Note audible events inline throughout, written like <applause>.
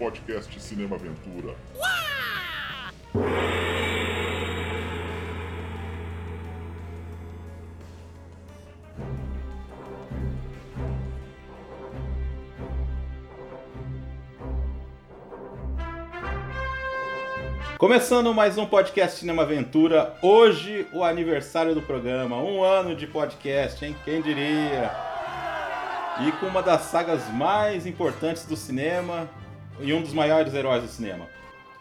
podcast Cinema Aventura. Começando mais um podcast Cinema Aventura. Hoje, o aniversário do programa. Um ano de podcast, hein? Quem diria? E com uma das sagas mais importantes do cinema e um dos maiores heróis do cinema.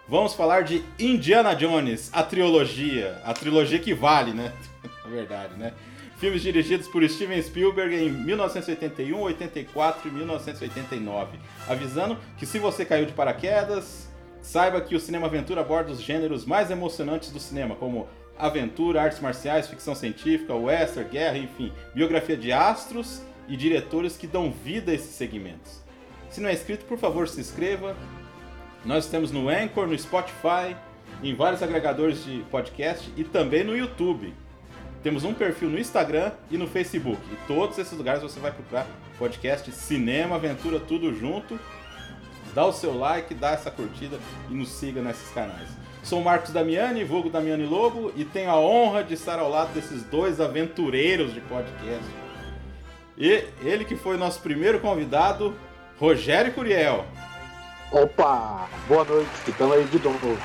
Vamos falar de Indiana Jones, a trilogia. A trilogia que vale, né? <laughs> Na verdade, né? Filmes dirigidos por Steven Spielberg em 1981, 84 e 1989. Avisando que se você caiu de paraquedas, Saiba que o Cinema Aventura aborda os gêneros mais emocionantes do cinema, como aventura, artes marciais, ficção científica, western, guerra, enfim, biografia de astros e diretores que dão vida a esses segmentos. Se não é inscrito, por favor, se inscreva. Nós estamos no Anchor, no Spotify, em vários agregadores de podcast e também no YouTube. Temos um perfil no Instagram e no Facebook. E todos esses lugares você vai procurar podcast Cinema Aventura tudo junto dá o seu like, dá essa curtida e nos siga nesses canais. Sou Marcos Damiani, vulgo Damiani Lobo, e tenho a honra de estar ao lado desses dois aventureiros de podcast. E ele que foi nosso primeiro convidado, Rogério Curiel. Opa! Boa noite, estamos aí de novo.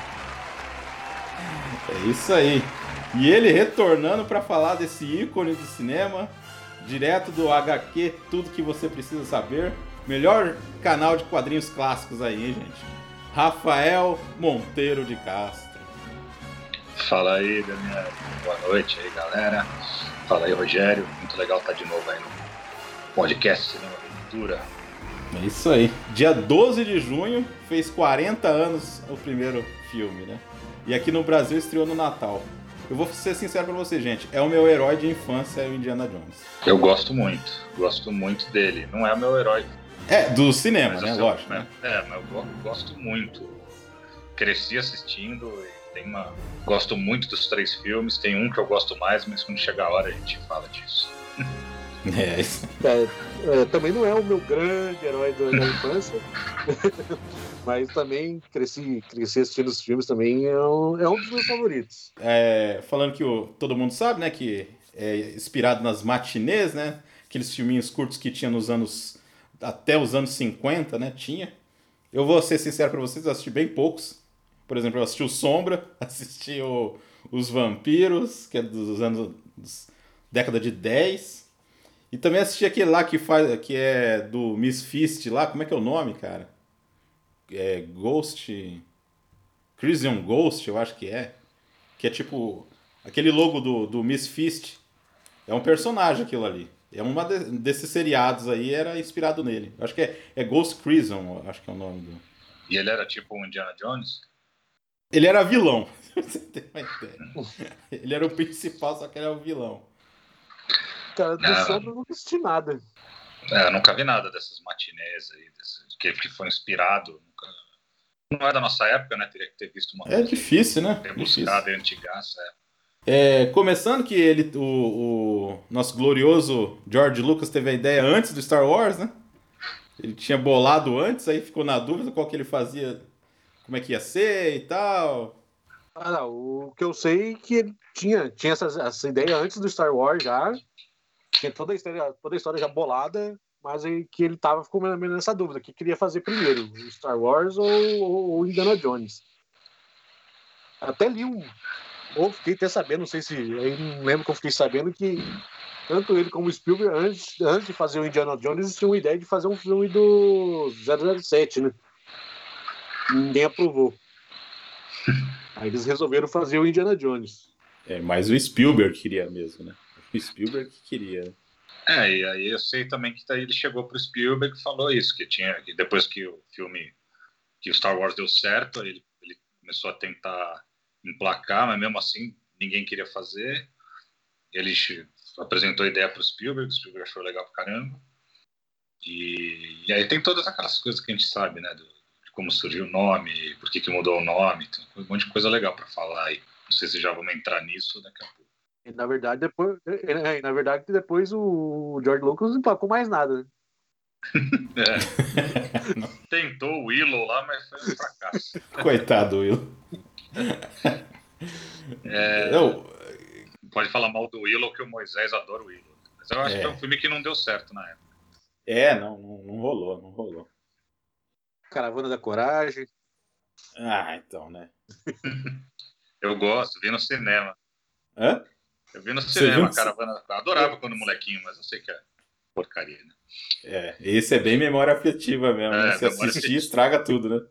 É isso aí. E ele retornando para falar desse ícone do cinema, direto do HQ Tudo que você precisa saber, Melhor canal de quadrinhos clássicos aí, hein, gente? Rafael Monteiro de Castro. Fala aí, Daniel. Boa noite aí, galera. Fala aí, Rogério. Muito legal estar de novo aí no podcast Cinema Aventura. É isso aí. Dia 12 de junho fez 40 anos o primeiro filme, né? E aqui no Brasil estreou no Natal. Eu vou ser sincero pra você, gente. É o meu herói de infância, é o Indiana Jones. Eu gosto muito. Gosto muito dele. Não é o meu herói é, do cinema, né? Lógico. Né? É, mas eu gosto muito. Cresci assistindo e tem uma. Gosto muito dos três filmes. Tem um que eu gosto mais, mas quando chegar a hora a gente fala disso. <laughs> É, isso. É, é, também não é o meu grande herói da infância, <laughs> mas também cresci, cresci assistindo os filmes também, é um, é um dos meus favoritos. É, falando que o, todo mundo sabe, né, que é inspirado nas matinês, né, aqueles filminhos curtos que tinha nos anos até os anos 50, né? Tinha. Eu vou ser sincero para vocês, eu assisti bem poucos. Por exemplo, eu assisti o Sombra, <laughs> assisti o, Os Vampiros, que é dos anos. Dos, década de 10. E também assisti aquele lá que faz. que é do Miss Fist lá. Como é que é o nome, cara? É Ghost. Crisium Ghost, eu acho que é. Que é tipo. Aquele logo do, do Miss Fist. É um personagem aquilo ali. É uma de, desses seriados aí, era inspirado nele. Acho que é, é Ghost Prison, acho que é o nome do. E ele era tipo um Indiana Jones? Ele era vilão. <laughs> Você tem uma ideia. Ele era o principal, só que ele era o vilão. Cara, do eu não assisti nada. É, eu nunca vi nada dessas matinês aí, desse, que, que foi inspirado. Nunca... Não é da nossa época, né? Teria que ter visto uma É difícil, né? Ter buscado é antigaça, é. É, começando que ele, o, o, nosso glorioso George Lucas teve a ideia antes do Star Wars, né? Ele tinha bolado antes, aí ficou na dúvida qual que ele fazia, como é que ia ser e tal. Ah, não, o que eu sei é que ele tinha, tinha essa, essa ideia antes do Star Wars já, tinha toda a história, toda a história já bolada, mas que ele tava ficou nessa dúvida, que queria fazer primeiro, Star Wars ou, ou, ou Indiana Jones. Até li um, ou fiquei até sabendo, não sei se. Aí não lembro que eu fiquei sabendo que tanto ele como o Spielberg, antes, antes de fazer o Indiana Jones, tinham uma ideia de fazer um filme do 007, né? Ninguém aprovou. Aí eles resolveram fazer o Indiana Jones. É, mas o Spielberg queria mesmo, né? O Spielberg queria. É, e aí eu sei também que daí ele chegou pro Spielberg e falou isso, que tinha, que depois que o filme, que o Star Wars deu certo, ele, ele começou a tentar emplacar, mas mesmo assim ninguém queria fazer. Ele apresentou a ideia para o Spielberg, o Spielberg achou legal pra caramba. E, e, aí tem todas aquelas coisas que a gente sabe, né? Do, de como surgiu o nome, por que, que mudou o nome, tem um monte de coisa legal para falar aí. Não sei se já vamos entrar nisso daqui a. E, na verdade, depois, é, na verdade, depois o George Lucas não emplacou mais nada. <laughs> É. <laughs> Tentou o Willow lá, mas foi um fracasso. <laughs> Coitado do Will. É, Eu, Pode falar mal do Willow, que o Moisés adora o Willow. Mas eu acho É. que é um filme que não deu certo na época. é, não, não, não rolou, não rolou. Caravana da Coragem. Ah, então, né? Eu gosto, vi no cinema. Hã? Eu vi no Você cinema, viu no Caravana. Eu adorava quando molequinho, mas eu sei que é porcaria, né? É, esse é bem memória afetiva mesmo, É, né? Se memória assistir, afetiva. estraga tudo, né?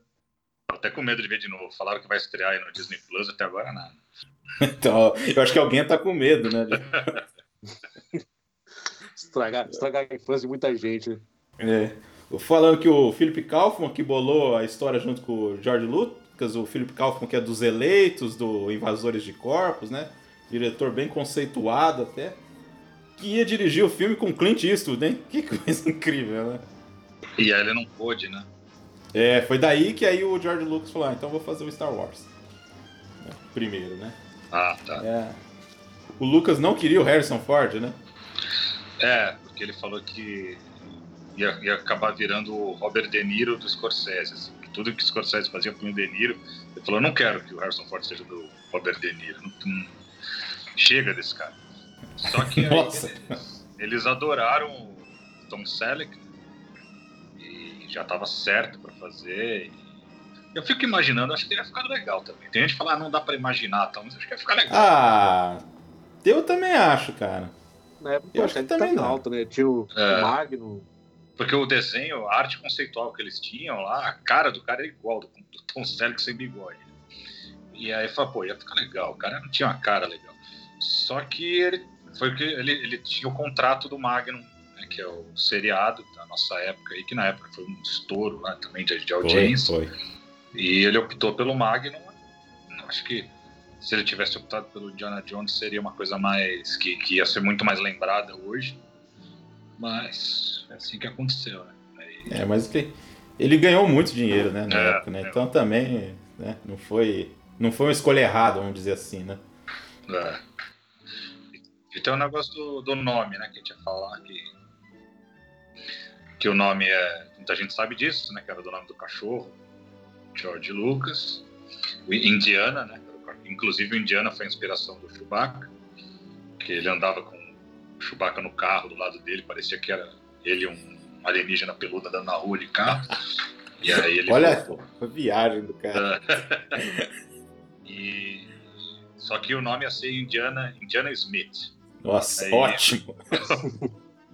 Tô até com medo de ver de novo. Falaram que vai estrear aí no Disney Plus, até agora nada. <laughs> Então, eu acho que alguém tá com medo, né? <laughs> Estragar, estragar a infância de muita gente. É. Falando que o Philip Kaufman que bolou a história junto com o George Lucas, o Philip Kaufman que é dos eleitos, do Invasores de Corpos, né? Diretor bem conceituado até. Que ia dirigir o filme com Clint Eastwood, hein? Que coisa <laughs> incrível, né? E aí ele não pôde, né? É, foi daí que aí o George Lucas falou, ah, então vou fazer o Star Wars. É, Primeiro, né? Ah, tá. É. O Lucas não queria o Harrison Ford, né? É, porque ele falou que ia, ia acabar virando o Robert De Niro do Scorsese. assim, que tudo que o Scorsese fazia com o De Niro, ele falou: não quero que o Harrison Ford seja do Robert De Niro. Não- chega desse cara. Só que Nossa. eles, eles adoraram o Tom Selleck e já estava certo para fazer. e eu fico imaginando, acho que teria ficado legal também. Tem gente que fala, ah, não dá para imaginar, tal, mas acho que ia ficar legal. Ah, eu também acho, cara. Na época Eu acho que também tá não. alto, né? Tinha o, É. Magno. Porque o desenho, a arte conceitual que eles tinham lá, a cara do cara era igual do, do Tom Selleck sem bigode. E aí fala, pô, ia ficar legal. O cara não tinha uma cara legal. Só que ele foi que ele, ele tinha o contrato do Magnum, né, que é o seriado da nossa época aí, que na época foi um estouro lá também de, de audiência. Foi, foi. E ele optou pelo Magnum. Acho que se ele tivesse optado pelo Indiana Jones seria uma coisa mais que, que ia ser muito mais lembrada hoje. Mas é assim que aconteceu, né? É, mas ele, ele ganhou muito dinheiro, né, na É, época, né? é. Então também, né, não foi, não foi uma escolha errada, vamos dizer assim, né? É. E tem o negócio do, do nome, né? Que a gente ia falar que. Que o nome é. Muita gente sabe disso, né? Que era do nome do cachorro, George Lucas. Indiana, né? Inclusive o Indiana foi a inspiração do Chewbacca, que ele andava com o Chewbacca no carro do lado dele, parecia que era ele um alienígena peludo andando na rua de carro. E aí ele Olha falou, a viagem do cara. <laughs> e só que o nome ia ser Indiana, Indiana Smith. Nossa, aí- ótimo.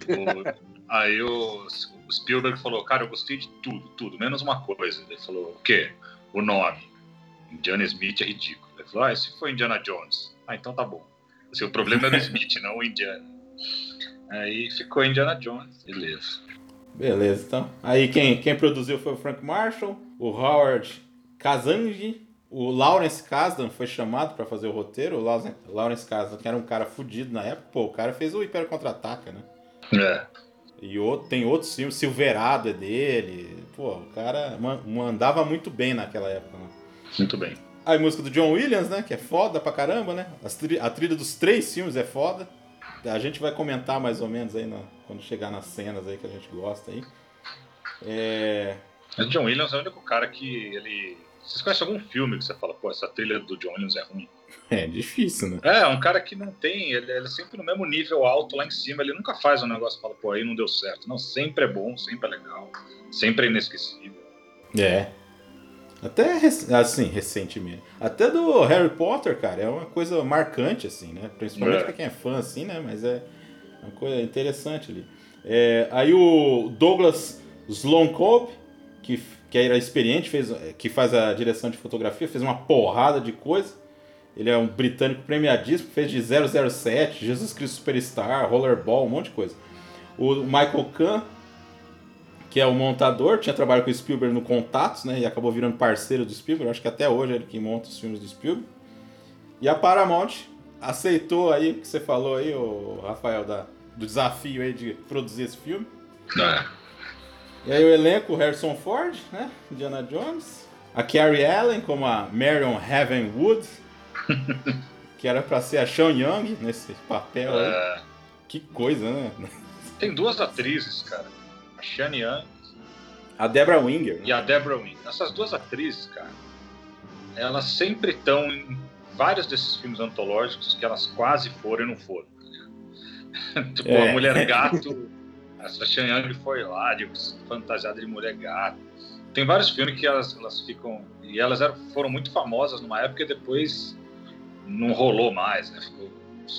O- aí o, o Spielberg falou, cara, eu gostei de tudo, tudo, menos uma coisa. Ele falou, o quê? O nome. Indiana Smith é ridículo. Ele falou, ah, e se for Indiana Jones? Ah, então tá bom. Assim, o problema era o Smith, não o Indiana. Aí ficou Indiana Jones, beleza. Beleza, então. Aí quem, quem produziu foi o Frank Marshall, o Howard Kazanji, o Lawrence Kasdan foi chamado pra fazer o roteiro. O Lawrence- Kasdan, que era um cara fudido na época, pô, o cara fez o Império Contra-Ataca, né? É, E outro, tem outros filmes, Silverado é dele. Pô, o cara ma- mandava muito bem naquela época, né? muito bem. Aí música do John Williams, né? Que é foda pra caramba, né? A trilha dos três filmes é foda. A gente vai comentar mais ou menos aí na- quando chegar nas cenas aí que a gente gosta aí. É. Mas John Williams é o único cara que ele... Vocês conhecem algum filme que você fala, pô, essa trilha do John Williams é ruim? É difícil, né? É, um cara que não tem, ele, ele é sempre no mesmo nível alto lá em cima, ele nunca faz um negócio e fala, pô, aí não deu certo. Não, sempre é bom, sempre é legal, sempre é inesquecível. É. Até assim, recentemente. Até do Harry Potter, cara, é uma coisa marcante, assim, né? Principalmente É. pra quem é fã, assim, né? Mas é uma coisa interessante ali. É, aí o Douglas Sloancope, que, que era experiente, fez, que faz a direção de fotografia, fez uma porrada de coisa. Ele é um britânico premiadíssimo, fez de 007, Jesus Cristo Superstar, Rollerball, um monte de coisa. O Michael Kahn, que é o montador, tinha trabalhado com o Spielberg no Contatos, né? E acabou virando parceiro do Spielberg. Acho que até hoje é ele que monta os filmes do Spielberg. E a Paramount aceitou aí o que você falou aí, o Rafael, da, do desafio aí de produzir esse filme. É. E aí o elenco, o Harrison Ford, né? Indiana Jones. A Carrie Allen como a Marion Heavenwood, <laughs> que era pra ser a Sean Young nesse papel aí. É, Que coisa, né? tem duas atrizes, cara. a Shane Young A Deborah Winger. né? e a Deborah Winger. Essas duas atrizes, cara, elas sempre estão em vários desses filmes antológicos que elas quase foram e não foram. <laughs> tipo, É. a Mulher Gato, <laughs> essa Shane Young foi lá, de, fantasiada de Mulher Gato. Tem vários filmes que elas, elas ficam. E elas eram, foram muito famosas numa época e depois não rolou mais, né? Ficou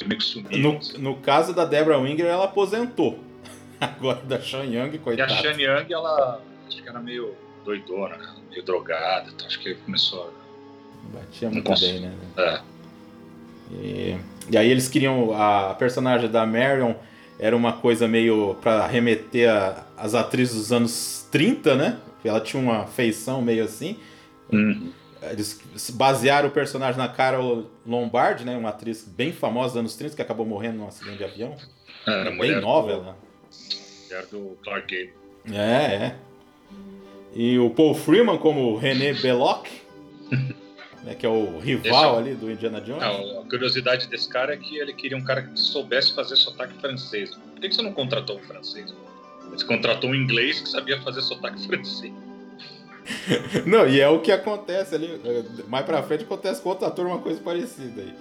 meio que sumiu. No, no caso da Deborah Winger, ela aposentou. <laughs> Agora da Sean Young, E a coitada. Young, ela acho que era meio doidona, né? meio drogada, então acho que começou Batia Não muito bem, né? a. É, E, e aí eles queriam. A personagem da Marion era uma coisa meio pra remeter as atrizes dos anos 30, né? Ela tinha uma feição meio assim. hum, Eles basearam o personagem na Carol Lombardi, né? Uma atriz bem famosa dos anos 30 que acabou morrendo num acidente de avião. era bem nova do, ela. mulher do Clark Gable. É, é. E o Paul Freeman como René Belloc, <laughs> né, que é o rival ali do Indiana Jones. Não, a curiosidade desse cara é que ele queria um cara que soubesse fazer sotaque francês. Por que você não contratou um francês? Você contratou um inglês que sabia fazer sotaque <laughs> francês. Não, e é o que acontece ali. eh, Mais pra frente acontece com outro ator uma coisa parecida aí.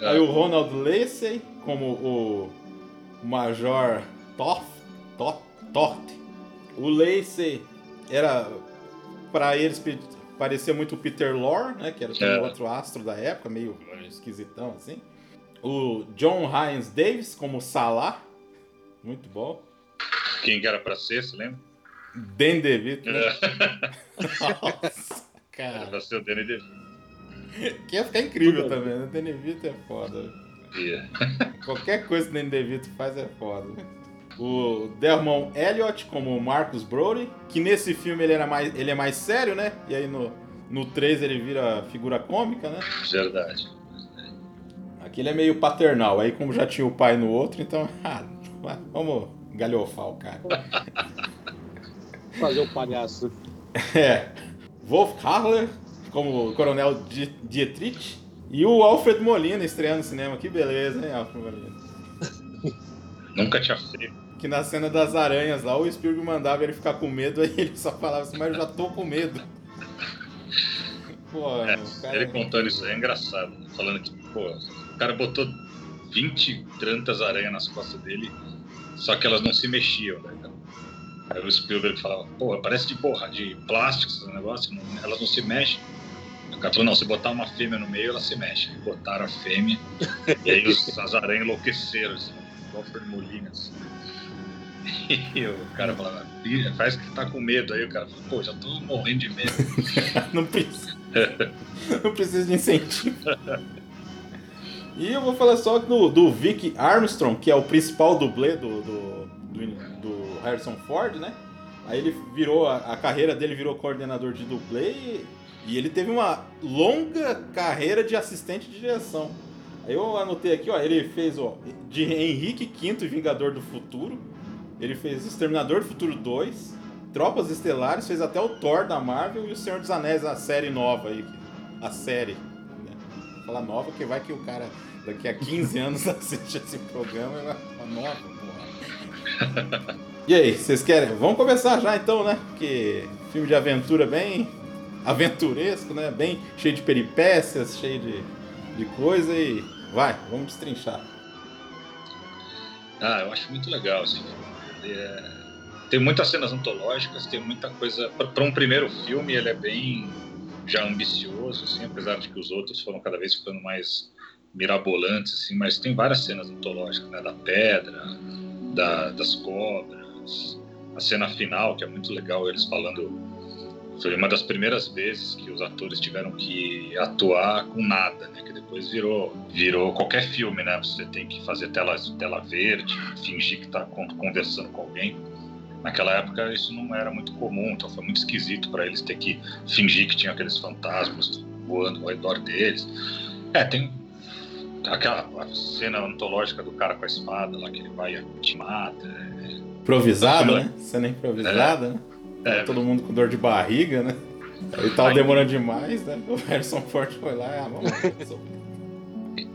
É. Aí o Ronald Lacey como o Major Toth, Toth, Toth. O Lacey era pra eles parecia muito o Peter Lorre, né, que era É. outro astro da época, meio esquisitão assim. O John Hines Davis como Salah, muito bom. Quem que era pra ser, você lembra? Dan DeVito, né? É, Nossa, era cara. pra ser o Danny DeVito. Que ia ficar incrível também, né? Dan DeVito é foda. Yeah. Qualquer coisa que o Dan DeVito faz é foda. O Delmon Elliott como o Marcus Brody, que nesse filme ele, era mais, ele é mais sério, né? E aí no, no 3 ele vira figura cômica, né? Verdade. Aqui ele é meio paternal, aí como já tinha o pai no outro, então, <laughs> ah, vamos galhofar o cara. Fazer o palhaço. <laughs> É. Wolf Harler como o Coronel Di- Dietrich. E o Alfred Molina estreando no cinema. Que beleza, hein, Alfred Molina? Nunca tinha feito. Que na cena das aranhas lá, o Spielberg mandava ele ficar com medo, <laughs> aí ele só falava assim, mas eu já tô com medo. <laughs> Pô, É, cara... ele contando isso aí é engraçado. Falando que, pô, o cara botou 20 tantas aranhas nas costas dele, só que elas não se mexiam, né? cara? Aí o Spielberg falava, pô, parece de porra, de plástico esse negócio, não- elas não se mexem. O cara falou, não, se botar uma fêmea no meio, ela se mexe. Aí botaram a fêmea, <laughs> e aí os, as aranhas enlouqueceram, assim, igual Molina, assim. E o cara falava, "Ih, faz que tá com medo. Aí o cara falou, pô, já tô morrendo de medo. <laughs> não precisa. <laughs> não precisa de incentivo. E eu vou falar só do, do Vic Armstrong, que é o principal dublê do, do, do, do Harrison Ford, né? Aí ele virou, a, a carreira dele virou coordenador de dublê e, e ele teve uma longa carreira de assistente de direção. Aí eu anotei aqui, ó, ele fez, ó, de Henrique V Vingador do Futuro. Ele fez Exterminador do Futuro 2, Tropas Estelares, fez até o Thor da Marvel e o Senhor dos Anéis, a série nova aí. A série. Né? Vou falar nova, porque vai que o cara daqui a 15 <laughs> anos assiste esse programa e vai falar nova, porra. E aí, vocês querem? Vamos começar já então, né? Porque filme de aventura bem aventuresco, né? Bem cheio de peripécias, cheio de, de coisa e vai, vamos destrinchar. Ah, eu acho muito legal esse filme. É- Tem muitas cenas antológicas, tem muita coisa. Para um primeiro filme, ele é bem já ambicioso, assim, apesar de que os outros foram cada vez ficando mais mirabolantes, assim, mas tem várias cenas antológicas, né? Da pedra, da- das cobras, a cena final, que é muito legal, eles falando. Foi uma das primeiras vezes que os atores tiveram que atuar com nada, né? Depois virou, virou qualquer filme, né? Você tem que fazer tela, tela verde, fingir que está conversando com alguém. Naquela época isso não era muito comum, então foi muito esquisito para eles ter que fingir que tinha aqueles fantasmas voando ao redor deles. É, tem aquela cena antológica do cara com a espada lá que ele vai e te mata. é- é? né? Cena improvisada, né? É, Todo mundo com dor de barriga, né? Aí tava Aí- demorando demais, né? O Harrison Ford foi lá, ah, vamos lá.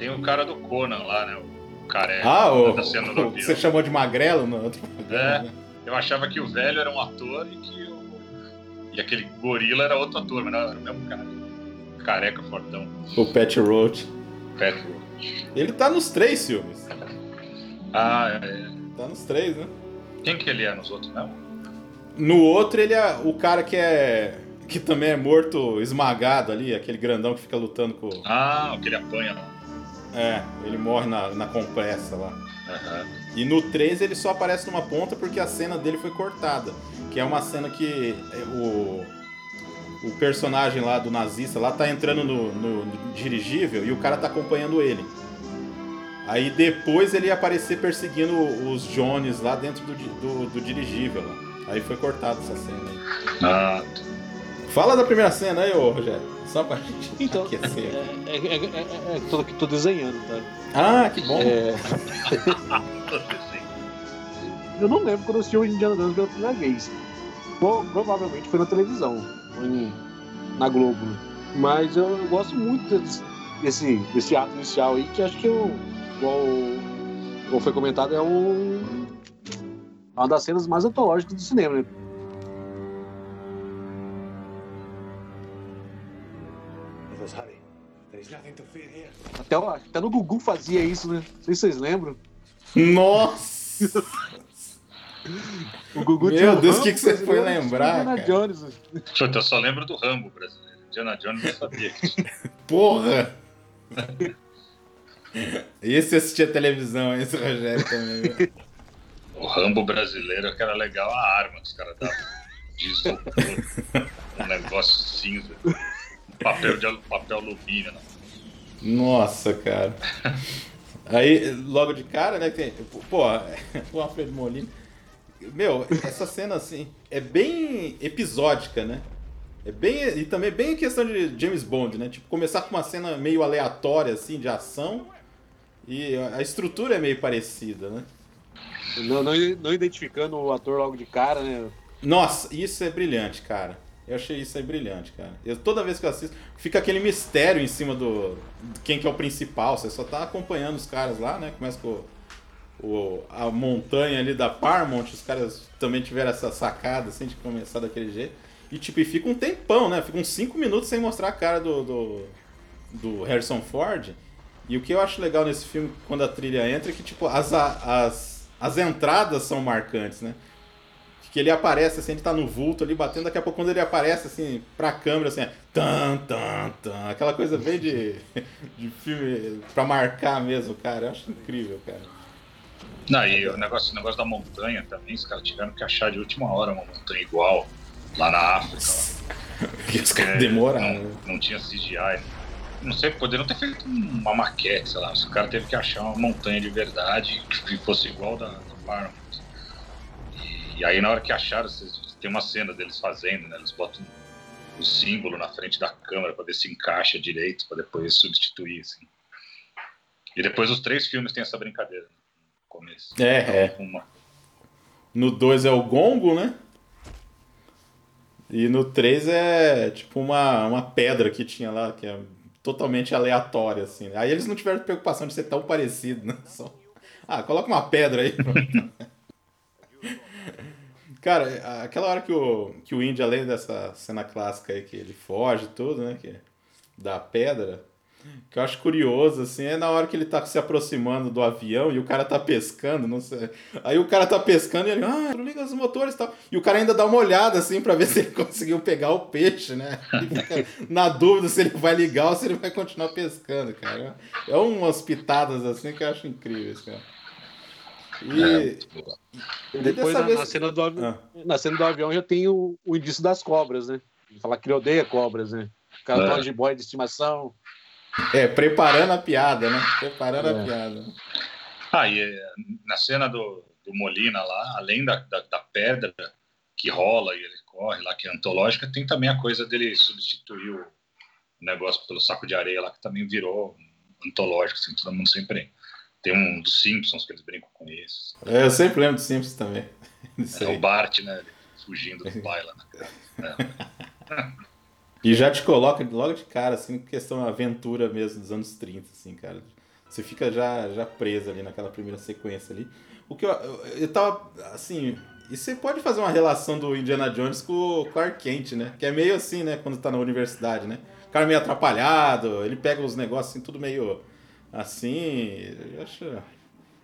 Tem o cara do Conan lá, né? O careca Ah, o, do o que você chamou de magrelo no outro programa, É. né? eu achava que o velho era um ator e que o, e aquele gorila era outro ator, mas não, era o mesmo cara. Careca, fortão. O Pat Roach. Pat Roach. Ele tá nos três filmes. Ah, é. Tá nos três, né? Quem que ele é nos outros mesmo? No outro, ele é o cara que é. que também é morto esmagado ali, aquele grandão que fica lutando com. Ah, o que ele apanha lá. É, ele morre na, na compressa lá. Aham. E no 3 ele só aparece numa ponta porque a cena dele foi cortada. Que é uma cena que é, o, o personagem lá do nazista lá tá entrando no, no- no dirigível e o cara tá acompanhando ele. Aí depois ele ia aparecer perseguindo os Jones lá dentro do, do, do dirigível. lá. Aí foi cortada essa cena aí. Ah, Fala da primeira cena aí, ô Rogério. Só pra gente <laughs> Então, aquecer é, é, é, é, é, tô, tô desenhando, tá? Ah, que bom. É, <laughs> eu não lembro quando eu assisti o Indiana Jones pela primeira vez. Pro- provavelmente foi na televisão, na Globo. Mas eu, eu gosto muito desse, desse, desse ato inicial aí, que acho que eu, igual, igual foi comentado, é um, é uma das cenas mais antológicas do cinema, né? Até, o- até no Gugu fazia isso, né? Não sei se vocês lembram. Nossa! O Gugu Meu tinha o Deus, Rambo que que você foi lembrar, Indiana cara? Jones. Puta, eu só lembro do Rambo brasileiro. Indiana Jones eu sabia que tinha. Porra! Esse assistia televisão, esse Rogério também. O Rambo brasileiro que era legal a arma que os caras davam um negócio cinza. Um papel de papel alumínio. Né? Nossa, cara. Aí, logo de cara, né? Tem, pô, o Alfredo Molina. Meu, essa cena, assim, é bem episódica, né? É bem. E também bem questão de James Bond, né? Tipo, começar com uma cena meio aleatória, assim, de ação. E a estrutura é meio parecida, né? Não, não, não identificando o ator logo de cara, né? Nossa, isso é brilhante, cara. Eu achei isso aí brilhante, cara. Eu, toda vez que eu assisto, fica aquele mistério em cima do, quem que é o principal. Você só tá acompanhando os caras lá, né? Começa com o, o- a montanha ali da Paramount. Os caras também tiveram essa sacada, assim, de começar daquele jeito. E, tipo, e fica um tempão, né? Fica uns 5 minutos sem mostrar a cara do, do, do Harrison Ford. E o que eu acho legal nesse filme, quando a trilha entra, é que, tipo, as, as, as entradas são marcantes, né? Que ele aparece assim, ele tá no vulto ali batendo, daqui a pouco quando ele aparece assim pra câmera assim, é tan tan tan, aquela coisa bem de, <laughs> de filme pra marcar mesmo, cara. Eu acho incrível, cara. Não, e o negócio, o negócio da montanha também, os caras tiveram que achar de última hora uma montanha igual lá na África. lá. <laughs> Porque os É, caras demoraram. Não, né? não tinha CGI. Não sei, poderiam ter feito uma maquete, sei lá. Os caras teve que achar uma montanha de verdade que fosse igual da, da Paramount. E, aí na hora que acharam, vocês- tem uma cena deles fazendo, né? Eles botam o símbolo na frente da câmera para ver se encaixa direito, para depois substituir, assim. E depois os três filmes têm essa brincadeira. Né? No começo. É, é. Uma, No 2 é o gongo, né? E no 3 é tipo uma, uma pedra que tinha lá, que é totalmente aleatória, assim. Aí eles não tiveram preocupação de ser tão parecido, né? Só... Ah, coloca uma pedra aí. <laughs> Cara, aquela hora que o, que o índio, além dessa cena clássica aí, que ele foge tudo, né? Que, da pedra, que eu acho curioso, assim, é na hora que ele tá se aproximando do avião e o cara tá pescando, não sei. Aí o cara tá pescando e ele, ah, liga os motores e tal. E o cara ainda dá uma olhada, assim, pra ver <laughs> se ele conseguiu pegar o peixe, né? Na dúvida se ele vai ligar ou se ele vai continuar pescando, cara. É umas pitadas, assim, que eu acho incríveis, cara. E... é, E E depois na, vez- na cena do avi- Ah. na cena do avião já tem o, o indício das cobras, né? Falar que ele odeia cobras, né? O cara É. tá de boy de estimação. É, preparando a piada, né? Preparando a É. piada. Ah, e eh, na cena do, do Molina lá, além da, da, da pedra que rola e ele corre lá, que é antológica, tem também a coisa dele substituir o negócio pelo saco de areia lá, que também virou antológico, assim, todo mundo sempre... Tem um dos Simpsons que eles brincam com isso. É, eu sempre lembro do Simpsons também. <laughs> É o Bart, né? Fugindo do pai lá. <laughs> E já te coloca logo de cara, assim, questão aventura mesmo dos anos 30, assim, cara. Você fica já, já preso ali naquela primeira sequência ali. O que eu, eu, eu tava, assim, E você pode fazer uma relação do Indiana Jones com o Clark Kent, né? Que é meio assim, né? Quando tá na universidade, né? O cara meio atrapalhado, ele pega os negócios assim, tudo meio assim. Eu acho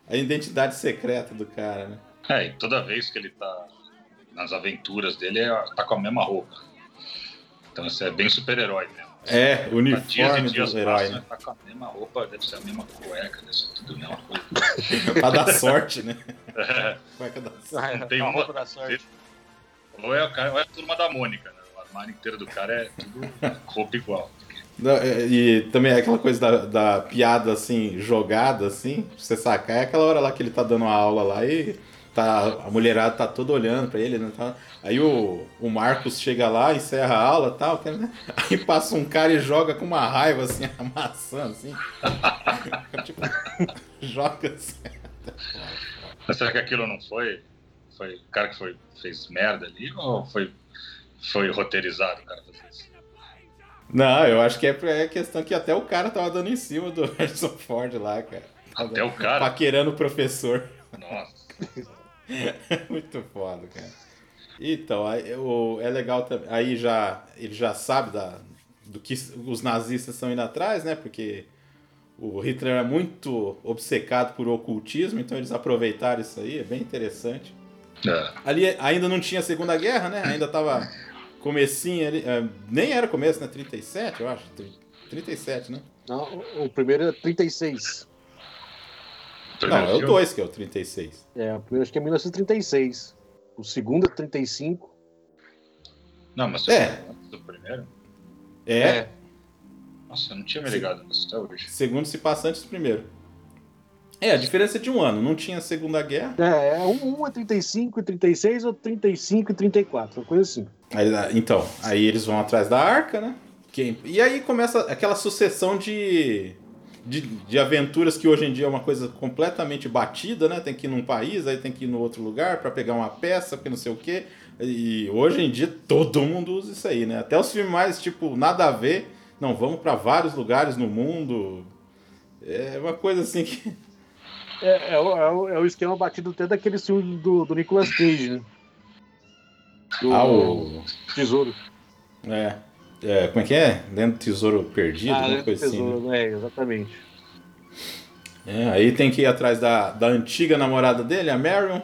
a identidade secreta do cara, né? É, e toda vez que ele tá nas aventuras dele, é- tá com a mesma roupa. Então isso é bem super-herói mesmo. É, dias uniforme dias do herói, né? tá com a mesma roupa, deve ser a mesma cueca, deve ser tudo a mesma coisa. <laughs> pra dar sorte, né? É, Cueca da sorte. Tem a uma- da sorte. ou, é o cara, ou é a turma da Mônica, né? O armário inteiro do cara é tudo <laughs> roupa igual. É, E também aquela coisa da, da piada assim, jogada assim, pra você sacar, é aquela hora lá que ele tá dando uma aula lá e tá, a mulherada tá toda olhando pra ele, né? tá- aí o, o Marcos chega lá, encerra a aula e tal, né? aí passa um cara e joga com uma raiva assim, <laughs> a maçã assim. <laughs> tipo, joga assim. Mas será que aquilo não foi? Foi o cara que foi, fez merda ali ou foi, foi roteirizado o cara fazer isso? Não, eu acho que é, é questão que até o cara tava dando em cima do <laughs> Harrison Ford lá, cara. Até o cara? Paquerando o professor. Nossa. <laughs> Muito foda, cara. Então, aí, o, é legal também. Aí já ele já sabe da, do que os nazistas estão indo atrás, né? Porque o Hitler é muito obcecado por ocultismo, então eles aproveitaram isso aí, é bem interessante. É. Ali ainda não tinha Segunda Guerra, né? Ainda tava comecinho ali. é, nem era começo, né? 37, eu acho. 37, né? Não, o- primeiro é 36. Não, é o filme? 2 que é o 36. É, o primeiro acho que é 1936. O segundo é 35. Não, mas É. antes do primeiro? É, Nossa, eu não tinha me ligado nisso até hoje. segundo se passa antes do primeiro. É, a diferença é de um ano. Não tinha Segunda Guerra. É, é um, um é 35 e 36, ou 35 e 34, uma coisa assim. Aí, ah, então, aí eles vão atrás da arca, né? E aí começa aquela sucessão de, de, de aventuras que hoje em dia é uma coisa completamente batida, né? Tem que ir num país, aí tem que ir no outro lugar pra pegar uma peça, porque não sei o quê. E hoje em dia todo mundo usa isso aí, né? Até os filmes mais, tipo, nada a ver. Não, vamos pra vários lugares no mundo. É uma coisa assim que. É, é, o, é, o, é o esquema batido até daquele filme do, do Nicolas Cage, né? Do Ah, o. Tesouro. É. é, Como é que é? Dentro do tesouro perdido, Ah, alguma coisa assim. né? tesouro, é, exatamente. É, aí tem que ir atrás da, da antiga namorada dele, a Marion.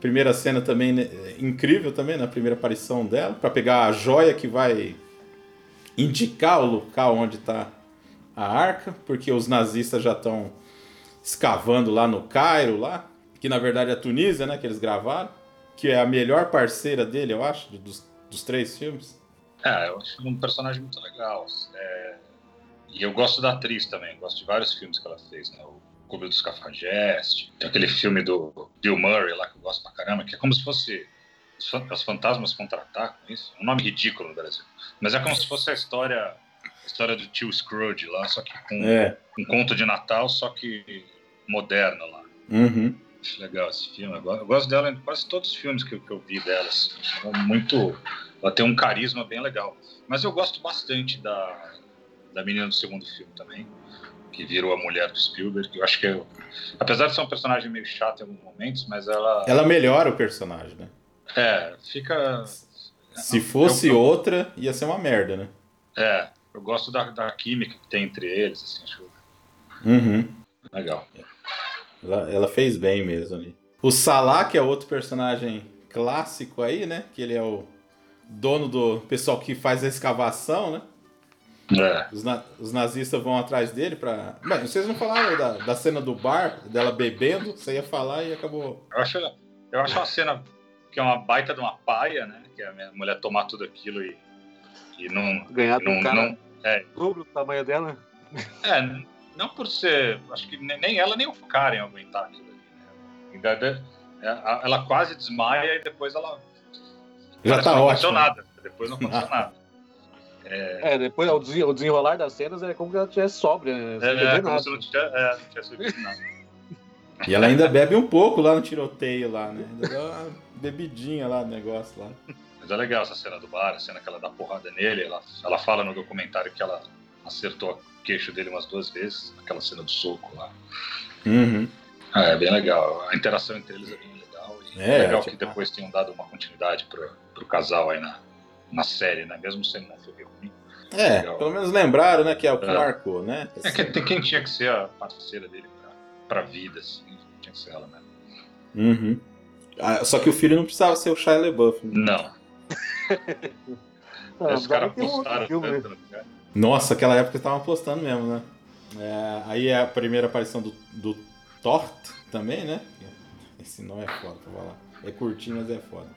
Primeira cena também né, incrível também, na primeira aparição dela, para pegar a joia que vai indicar o local onde está a arca, porque os nazistas já estão escavando lá no Cairo, lá, que na verdade é a Tunísia, né, que eles gravaram, que é a melhor parceira dele, eu acho, dos, dos três filmes. É, eu acho um personagem muito legal. É, E eu gosto da atriz também, gosto de vários filmes que ela fez, né? O Clube dos Cafajestes, tem aquele filme do Bill Murray lá que eu gosto pra caramba, que é como se fosse os fan- os fantasmas contra-atacam, isso? Um nome ridículo no Brasil. Mas é como se fosse a história, história do tio Scrooge lá, só que com É. um conto de Natal, só que moderno lá. Uhum. Legal esse filme. Eu go- eu gosto dela em quase todos os filmes que, eu- que eu vi delas. Acho muito. Ela tem um carisma bem legal. Mas eu gosto bastante da, da menina do segundo filme também, que virou a mulher do Spielberg. Eu acho que, eu, apesar de ser um personagem meio chato em alguns momentos, mas ela. Ela melhora o personagem, né? É, fica. Se fosse eu- eu- outra, ia ser uma merda, né? É, eu gosto da, da química que tem entre eles. Assim, acho Uhum. legal. Ela, ela fez bem mesmo ali. O Salah, que é outro personagem clássico aí, né? Que ele é o dono do pessoal que faz a escavação, né? É. Os, na- os nazistas vão atrás dele pra. Bem, vocês não falaram da, da cena do bar, dela bebendo, você ia falar e acabou. Eu acho, eu acho uma cena que é uma baita de uma paia, né? Que é a minha mulher tomar tudo aquilo e, e não. Ganhar de não, um cara não é, dobro o tamanho dela. é, não por ser. Acho que nem ela nem o cara iam aguentar aquilo ali. Né? É, Ela quase desmaia e depois ela. Já tá não ótimo. nada. Depois não aconteceu <laughs> nada. É, depois o desen- o desenrolar das cenas é como se ela tivesse sóbria, né? Sem É, beber é, como nada. se não tivesse, é, não tivesse visto nada. <laughs> E ela ainda bebe um pouco lá no tiroteio lá, né? Ainda dá uma bebidinha lá no negócio lá. Mas é legal essa cena do bar, a cena que ela dá porrada nele. Ela, ela fala no documentário que ela acertou o queixo dele umas duas vezes, aquela cena do soco lá. Uhum. Ah, é bem legal. A interação entre eles é bem legal. É, Legal tipo, que depois tenham dado uma continuidade pro, pro casal aí na, na série, né? Mesmo sendo um filme ruim. é, legal. pelo menos lembraram, né, que é o que É. marcou, né? É que tem quem tinha que ser a parceira dele pra, pra vida, assim. Tinha que ser ela mesmo. Uhum. Ah, só que o filho não precisava ser o Shia LaBeouf. né? Não, Os caras postaram né? Nossa, aquela época eles estavam apostando mesmo, né? É, aí é a primeira aparição do, do Tort também, né? Esse nome é foda pra falar. É curtinho, mas é foda.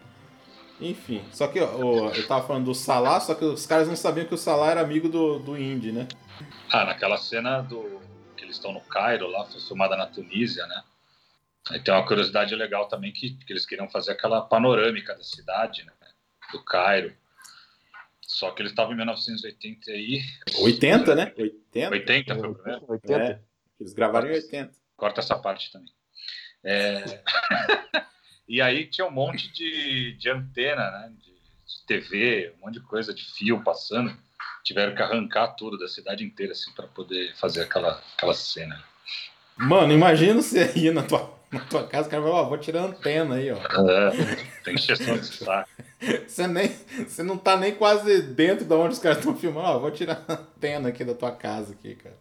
Enfim, só que ó, eu tava falando do Salah, só que os caras não sabiam que o Salah era amigo do, do Indy, né? Ah, naquela cena do que eles estão no Cairo, lá, foi filmada na Tunísia, né? Aí tem uma curiosidade legal também que, que eles queriam fazer aquela panorâmica da cidade, né? Do Cairo. Só que eles estavam em 1980 aí. 80, né? 80? 80 foi o primeiro? 80. É, eles gravaram em 80. Corta essa parte também. É, <laughs> e aí tinha um monte de, de antena, né? De, de TV, um monte de coisa, de fio passando. Tiveram que arrancar tudo da cidade inteira, assim, para poder fazer aquela, aquela cena. Mano, imagina você <laughs> ir na tua, na tua casa, o cara vai, ó, vou tirar a antena aí, ó. É, tem exceção de saco. <laughs> Você, nem, você não tá nem quase dentro de onde os caras estão filmando. Ó, vou tirar a antena aqui da tua casa aqui, cara.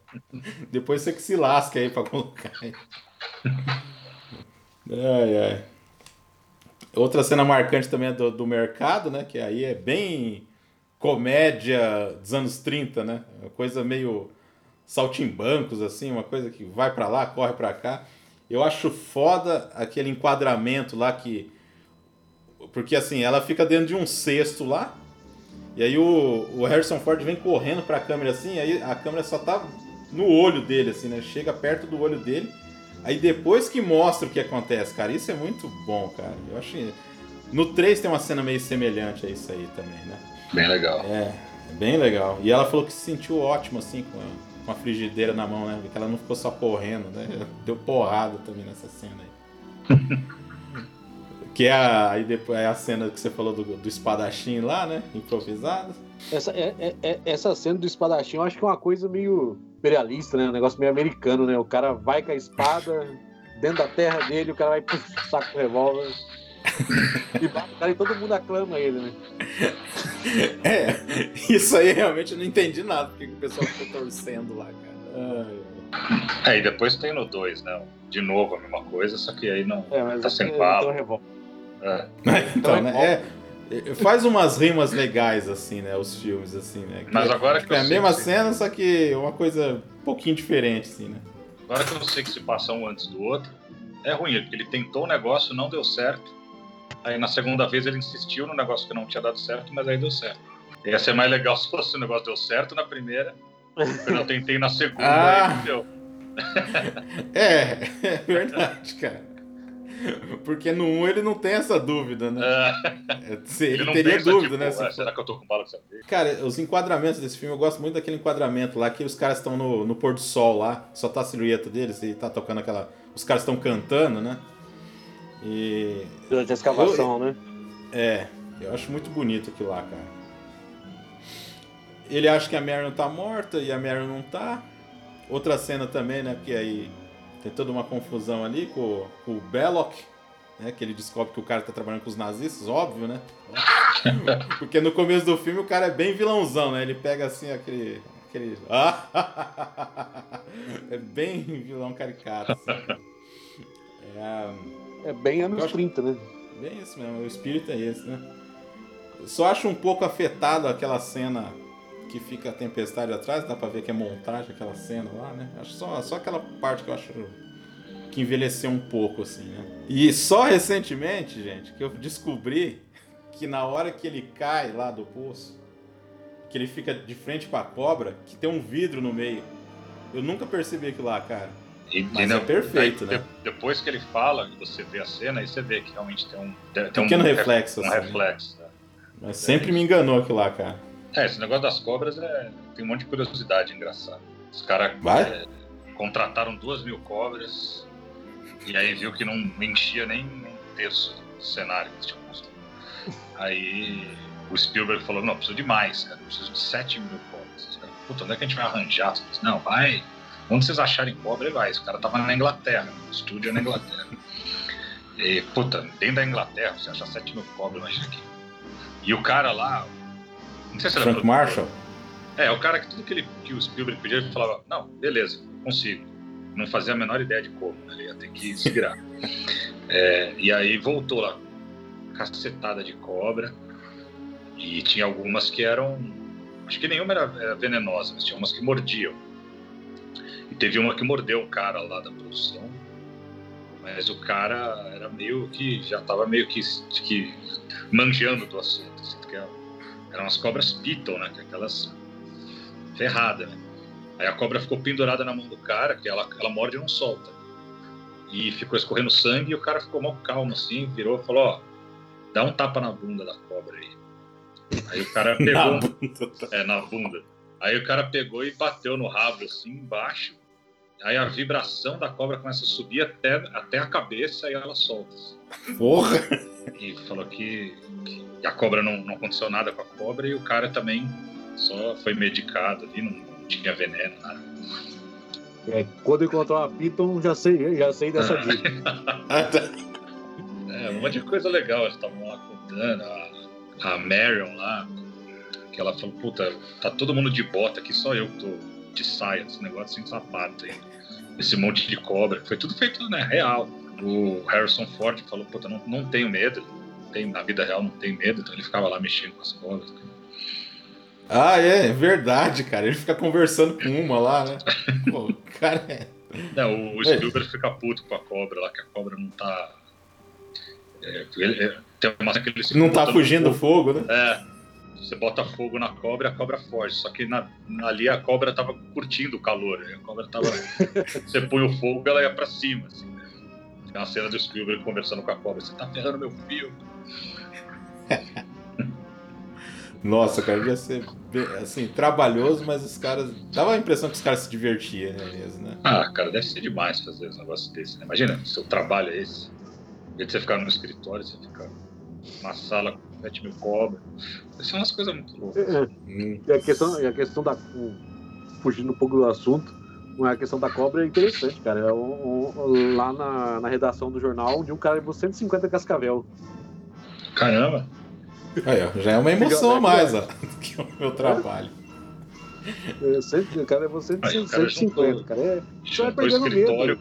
Depois você que se lasca aí pra colocar aí. Ai, ai. Outra cena marcante também é do, do mercado, né? Que aí é bem comédia dos anos 30, né? Uma coisa meio saltimbancos, assim, uma coisa que vai pra lá, corre pra cá. Eu acho foda aquele enquadramento lá que porque assim, ela fica dentro de um cesto lá. E aí o, o Harrison Ford vem correndo pra câmera assim, aí a câmera só tá no olho dele, assim, né? Chega perto do olho dele. Aí depois que mostra o que acontece, cara, isso é muito bom, cara. Eu acho. No 3 tem uma cena meio semelhante a isso aí também, né? Bem legal. É, é bem legal. E ela falou que se sentiu ótimo, assim, com a, com a frigideira na mão, né? Porque ela não ficou só correndo, né? <laughs> Deu porrada também nessa cena aí. <laughs> que é a, aí depois, é a cena que você falou do, do espadachim lá, né? Improvisado. Essa, é, é- é- essa cena do espadachim eu acho que é uma coisa meio imperialista, né? Um negócio meio americano, né? O cara vai com a espada <laughs> dentro da terra dele, o cara vai puf, saca o revólver. E bate o cara e todo mundo aclama ele, né? <laughs> É, isso aí realmente eu não entendi nada, porque o pessoal ficou torcendo lá, cara. Ai, É, e depois tem no 2, né? De novo a mesma coisa, só que aí não. É, mas Tá sem ele bala. tem um revólver. É. Então, né? É, é, faz umas rimas legais, assim, né? Os filmes, assim, né? Mas é, agora que é a sei mesma que- cena, só que uma coisa um pouquinho diferente, assim, né? Agora que eu sei que se passa um antes do outro, é ruim, porque ele tentou o negócio, não deu certo. Aí na segunda vez ele insistiu no negócio que não tinha dado certo, mas aí deu certo. Ia ser mais legal <laughs> se fosse o negócio deu certo na primeira, eu tentei na segunda, Ah. aí não deu. <laughs> É, é verdade, cara. Porque no 1 ele não tem essa dúvida, né? É, É, Ele, não teria dúvida, tipo, né? "Ah, se- será que eu tô com bala? Cara, os enquadramentos desse filme, eu gosto muito daquele enquadramento lá que os caras estão no, no pôr do sol lá, só tá a silhueta deles e tá tocando aquela. Os caras estão cantando, né? E. Durante a escavação, né? É, eu acho muito bonito aquilo lá, cara. Ele acha que a Marion tá morta e a Marion não tá. Outra cena também, né? Porque aí tem toda uma confusão ali com, com o Belloc, né? Que ele descobre que o cara tá trabalhando com os nazistas, óbvio, né? <laughs> Porque no começo do filme o cara é bem vilãozão, né? Ele pega assim aquele. aquele... <laughs> é bem vilão caricato. Assim. É, <laughs> É bem anos acho- 30, né? Bem isso mesmo, o espírito é esse, né? Só acho um pouco afetado aquela cena que fica a tempestade atrás, dá pra ver que é montagem aquela cena lá, né? Acho só, só aquela parte que eu acho que envelheceu um pouco, assim, né? E só recentemente, gente, que eu descobri que na hora que ele cai lá do poço, que ele fica de frente pra cobra, que tem um vidro no meio. Eu nunca percebi aquilo lá, cara. E, Mas é perfeito, aí, né? de- depois que ele fala, você vê a cena, aí você vê que realmente tem um, tem Pequeno um reflexo, Um assim, né? reflexo. né? Mas sempre me enganou aquilo lá, cara. É, esse negócio das cobras é, tem um monte de curiosidade engraçada. Os caras é, contrataram duas mil cobras e aí viu que não enchia nem um terço do cenário que eles tinham construído. Aí o Spielberg falou, não, preciso de mais, cara, preciso de 7 mil cobras. Puta, onde é que a gente vai arranjar? tudo isso?" Não, vai, onde vocês acharem cobra, ele vai. Esse cara tava na Inglaterra, o estúdio é na Inglaterra. E, puta, dentro da Inglaterra, você acha 7 mil cobras, imagina aqui. E o cara lá. Não sei se era Frank. Marshall? É, o cara que tudo que, ele, que o Spielberg pedia, ele falava: Não, beleza, consigo. Não fazia a menor ideia de como, né? ele ia ter que se virar. <laughs> É, e aí voltou lá, cacetada de cobra. E tinha algumas que eram. Acho que nenhuma era, era venenosa, mas tinha umas que mordiam. E teve uma que mordeu um cara lá da produção. Mas o cara era meio que. já tava meio que, que manjando do assunto. Assim, eram umas cobras Python, né? é Aquelas ferradas, né? Aí a cobra ficou pendurada na mão do cara, que ela, ela morde e não solta. E ficou escorrendo sangue e o cara ficou mal calmo assim, virou e falou, ó, dá um tapa na bunda da cobra aí. Aí o cara <laughs> pegou. Na bunda. É, na bunda. Aí o cara pegou e bateu no rabo assim, embaixo. Aí a vibração da cobra começa a subir até, até a cabeça e ela solta. Porra! E falou que, que a cobra não, não aconteceu nada com a cobra e o cara também só foi medicado ali, não, tinha veneno, nada. É, quando encontrar uma Python, já sei, já sei dessa dica. <laughs> É, um monte de coisa legal, eles estavam lá contando, a, a Marion lá, que ela falou, puta, tá todo mundo de bota aqui, só eu que tô de saia, esse negócio sem sapato aí. Esse monte de cobra, foi tudo feito, né, real. O Harrison Ford falou, puta, não, não tenho medo, tem, na vida real não tem medo, então ele ficava lá mexendo com as cobras. Ah, é, é verdade, cara. Ele fica conversando com uma lá, né? <laughs> Pô, o cara é. Não, o Spielberg fica puto com a cobra lá, que a cobra não tá... É, ele- é, tem uma que ele se Não tá fugindo do fogo, né? É, você bota fogo na cobra, a cobra foge. Só que na, ali a cobra tava curtindo o calor. né? A cobra tava. <laughs> você põe o fogo, ela ia pra cima. Assim? Tem uma cena do Spielberg conversando com a cobra. Você tá ferrando meu filme. <laughs> Nossa, cara, ia ser assim, trabalhoso, mas os caras. Dava a impressão que os caras se divertiam, né, mesmo, né? Ah, cara, deve ser demais fazer um negócio desse, né? Imagina, seu trabalho é esse. Em vez de você ficar no escritório, você fica numa sala com 7 mil cobras. São umas coisas muito loucas. É, Hum. E a questão, e a questão da. Fugindo um pouco do assunto, a questão da cobra é interessante, cara. É um- um- lá na, na redação do jornal, de um cara levou 150 cascavel. Caramba! Aí, ó, já é uma emoção a mais, ó, do <laughs> que o meu trabalho. É, cento- o cara levou 100, Aí, o cara 150, juntou- cara. É, o perdendo medo. escritório.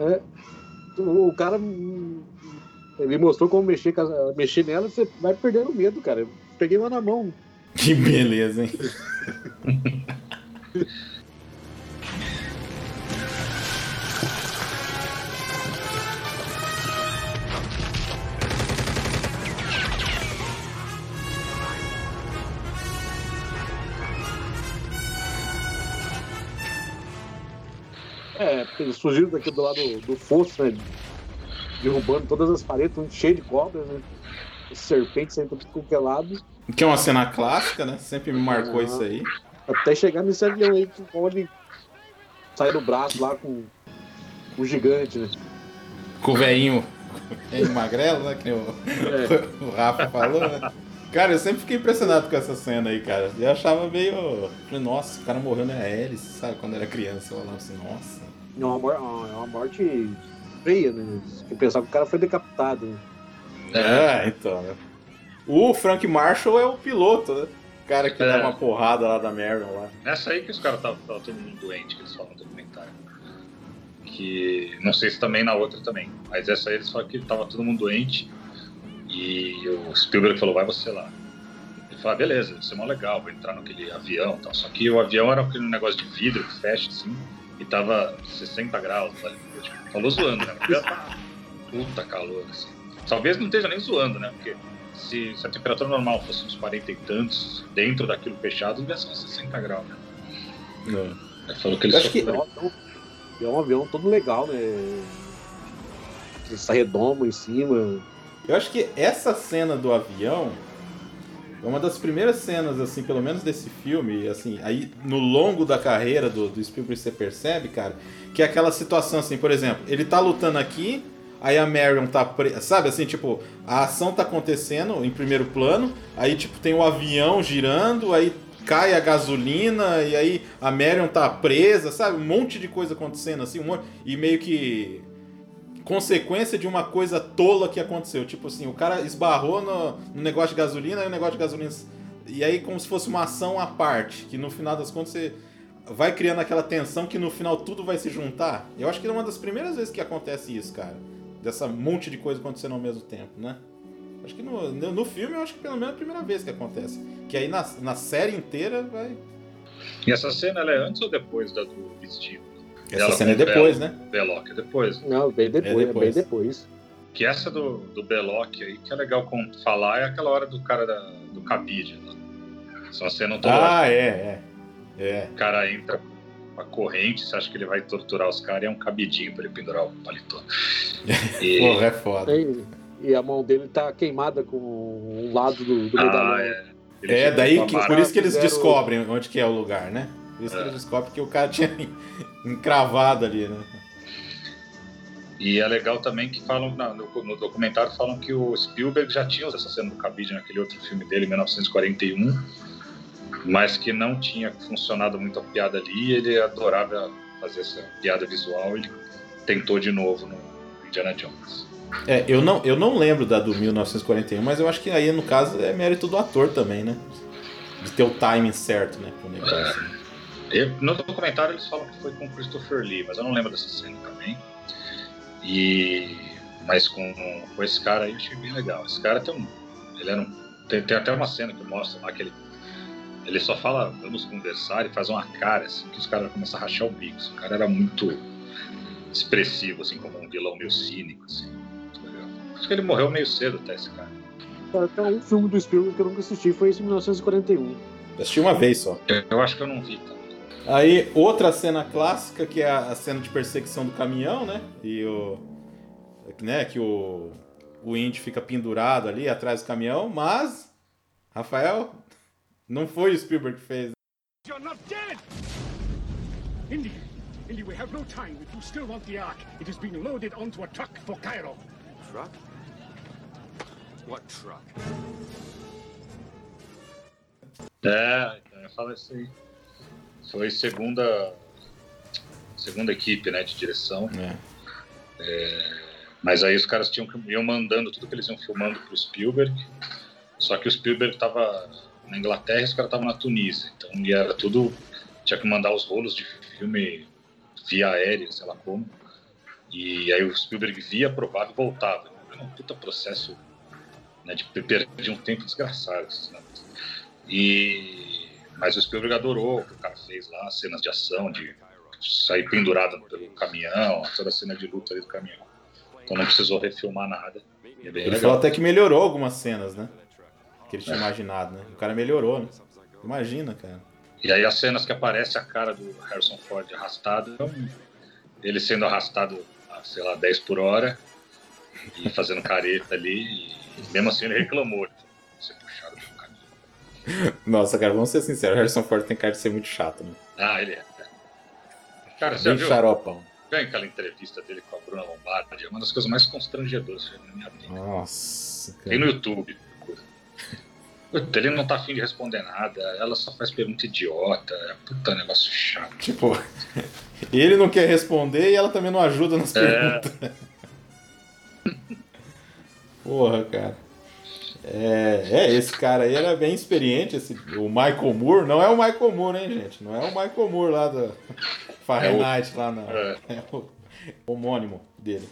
é, o, o cara. Ele mostrou como mexer, mexer nela, você vai perdendo medo, cara. Eu peguei uma na mão. Que beleza, hein? É, eles fugiram daqui do lado do fosso, né? Derrubando todas as paredes, tudo cheio de cobras, né? Serpentes saindo tudo com que é lado. Que é uma cena clássica, né? Sempre me marcou isso aí. Até chegar nesse avião aí que pode sair do braço lá com o gigante, né? Com o velhinho velhinho magrelo, né? Que o, É. <laughs> o Rafa falou, né? Cara, eu sempre fiquei impressionado com essa cena aí, cara. Eu achava meio. Falei, nossa, o cara morreu na hélice, sabe? Quando era criança, eu falava assim, nossa. É uma, mor- é uma morte feia, né? Eu pensava que o cara foi decapitado. Né? É, então, né? O Frank Marshall é o piloto, né? O cara que É. dá uma porrada lá da Marion lá. Nessa aí que os caras estavam todo mundo doente, que eles falam no documentário. Que não sei se também na outra também, mas essa aí eles falam que tava todo mundo doente e o Spielberg falou, vai você lá. Ele falou, ah, beleza, isso é mó legal, vou entrar naquele avião e tal. Só que o avião era aquele negócio de vidro que fecha assim e tava 60 graus, sabe? Falou zoando, né? Tá puta calor, assim. Talvez não esteja nem zoando, né? Porque se, se a temperatura normal fosse uns 40 e tantos, dentro daquilo fechado, devia ser uns 60 graus, né? Ele falou que ele acho só- que- É um, avião- é um avião todo legal, né? Essa redoma em cima. Eu acho que essa cena do avião é uma das primeiras cenas, assim, pelo menos desse filme, assim, aí no longo da carreira do, do Spielberg você percebe, cara, que é aquela situação assim, por exemplo, ele tá lutando aqui, aí a Marion tá presa, sabe, assim, tipo, a ação tá acontecendo em primeiro plano, aí, tipo, tem o avião girando, aí cai a gasolina, e aí a Marion tá presa, sabe, um monte de coisa acontecendo, assim, um monte, e meio que consequência de uma coisa tola que aconteceu. Tipo assim, o cara esbarrou no, no negócio de gasolina, aí o negócio de gasolina. E aí, como se fosse uma ação à parte, que no final das contas você vai criando aquela tensão que no final tudo vai se juntar. Eu acho que é uma das primeiras vezes que acontece isso, cara. Dessa monte de coisa acontecendo ao mesmo tempo, né? Acho que no, no, no filme, eu acho que pelo menos é a primeira vez que acontece. Que aí na, na série inteira vai. E essa cena ela é antes ou depois da do vestido? Essa Ela cena é depois, Belo- né? Belloc é depois. Não, bem depois, É é depois. bem depois. Que essa do, do Belloc aí, que é legal com- falar, é aquela hora do cara da, do cabide lá. Só cena ontológica. Ah, é, é. É. O cara entra com a corrente, você acha que ele vai torturar os caras, e é um cabidinho pra ele pendurar o paletó. <laughs> E, Porra, é foda. E, e a mão dele tá queimada com um lado do, do medalhão. ah, é. Ele É, daí que, por isso que eles Fizeram- descobrem onde que é o lugar, né? Que É. eles descobrem que o cara <laughs> tinha encravado ali, né? E é legal também que falam, no, documentário, falam que o Spielberg já tinha essa cena do cabide naquele outro filme dele, 1941, mas que não tinha funcionado muito a piada ali, e ele adorava fazer essa piada visual, ele tentou de novo no Indiana Jones. É, eu não, eu não lembro da do 1941, mas eu acho que aí, no caso, é mérito do ator também, né? De ter o timing certo, né? Pro negócio. né? No documentário eles falam que foi com Christopher Lee, mas eu não lembro dessa cena também. E mas com, com esse cara aí eu achei bem legal. Esse cara tem um, ele era um, tem, tem até uma cena que mostra lá que ele ele só fala vamos conversar e faz uma cara assim que os caras começam a rachar o bico. O cara era muito expressivo assim como um vilão meio cínico assim. Muito legal. Acho que ele morreu meio cedo até esse cara. Até um filme do Spielberg que eu nunca assisti foi esse em 1941. Eu assisti uma vez só. Eu, eu acho que eu não vi tá? Aí, outra cena clássica, que é a cena de perseguição do caminhão, né? E o. Né, que o. O Indy fica pendurado ali atrás do caminhão, mas. Rafael, não foi o Spielberg que fez. You're not dead! Indy, Indy, we have no time. If you still want the Ark, it has been loaded onto a truck for Cairo. Truck? What truck? É, então eu falo isso aí. Foi segunda segunda equipe, né, de direção. É. Mas aí os caras tinham iam mandando tudo que eles iam filmando pro Spielberg. Só que o Spielberg tava na Inglaterra e os caras estavam na Tunísia. Então e era tudo tinha que mandar os rolos de filme via aérea, sei lá como. E aí o Spielberg via, aprovava e voltava. Era um puta processo né, de perder um tempo desgraçado. Né? E mas o Spielberg adorou o que o cara fez lá, cenas de ação, de sair pendurado pelo caminhão, toda a cena de luta ali do caminhão. Então não precisou refilmar nada. É Ele legal. falou até que melhorou algumas cenas, né? Que ele tinha imaginado, né? O cara melhorou, né? Imagina, cara. E aí as cenas que aparece a cara do Harrison Ford arrastado, ele sendo arrastado a, sei lá, 10 por hora e fazendo careta ali, e mesmo assim ele reclamou. <laughs> Nossa, cara, vamos ser sinceros. O Harrison Ford tem cara de ser muito chato, né? Ah, ele é. Cara, você Bem viu? xaropão. Viu aquela entrevista dele com a Bruna Lombardi? É uma das coisas mais constrangedoras na minha vida. Nossa, Tem no cara. YouTube. Puta, Ele não tá afim de responder nada, ela só faz pergunta idiota. É puta negócio chato. Tipo, <laughs> ele não quer responder e ela também não ajuda nas É. perguntas. <laughs> Porra, cara. É, é, esse cara aí era bem experiente, esse, o Michael Moore. Não é o Michael Moore, hein, gente? Não é o Michael Moore lá do Fahrenheit, lá na. É. <laughs> É o homônimo dele.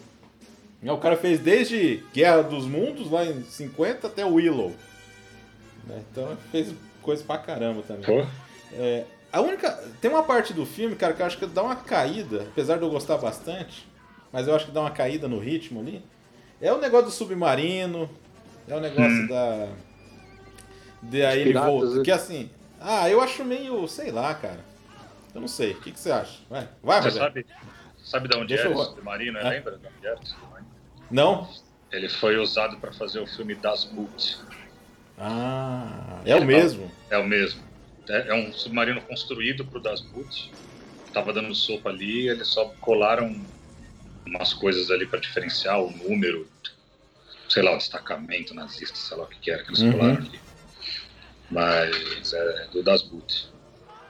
O cara fez desde Guerra dos Mundos, lá em 50, até Willow. Né? Então fez coisa pra caramba também. Pô, A única. Tem uma parte do filme, cara, que eu acho que dá uma caída, apesar de eu gostar bastante, mas eu acho que dá uma caída no ritmo ali. É o negócio do submarino, é o negócio Hum. da. De aí ele volta. né? Que assim. Ah, eu acho meio. sei lá, cara. Eu não sei. O que, que você acha? Vai, vai, você sabe, sabe de onde Deixa era eu- o submarino? É. Lembra de onde era o submarino? Não? Ele foi usado para fazer o filme Das Boot. Ah, é o mesmo. É o mesmo. É, é um submarino construído pro Das Boot. Tava dando sopa ali, eles só colaram umas coisas ali para diferenciar o número, sei lá, o destacamento nazista, sei lá o que, que era que eles Uhum. colaram ali. Mas é do Das Boot.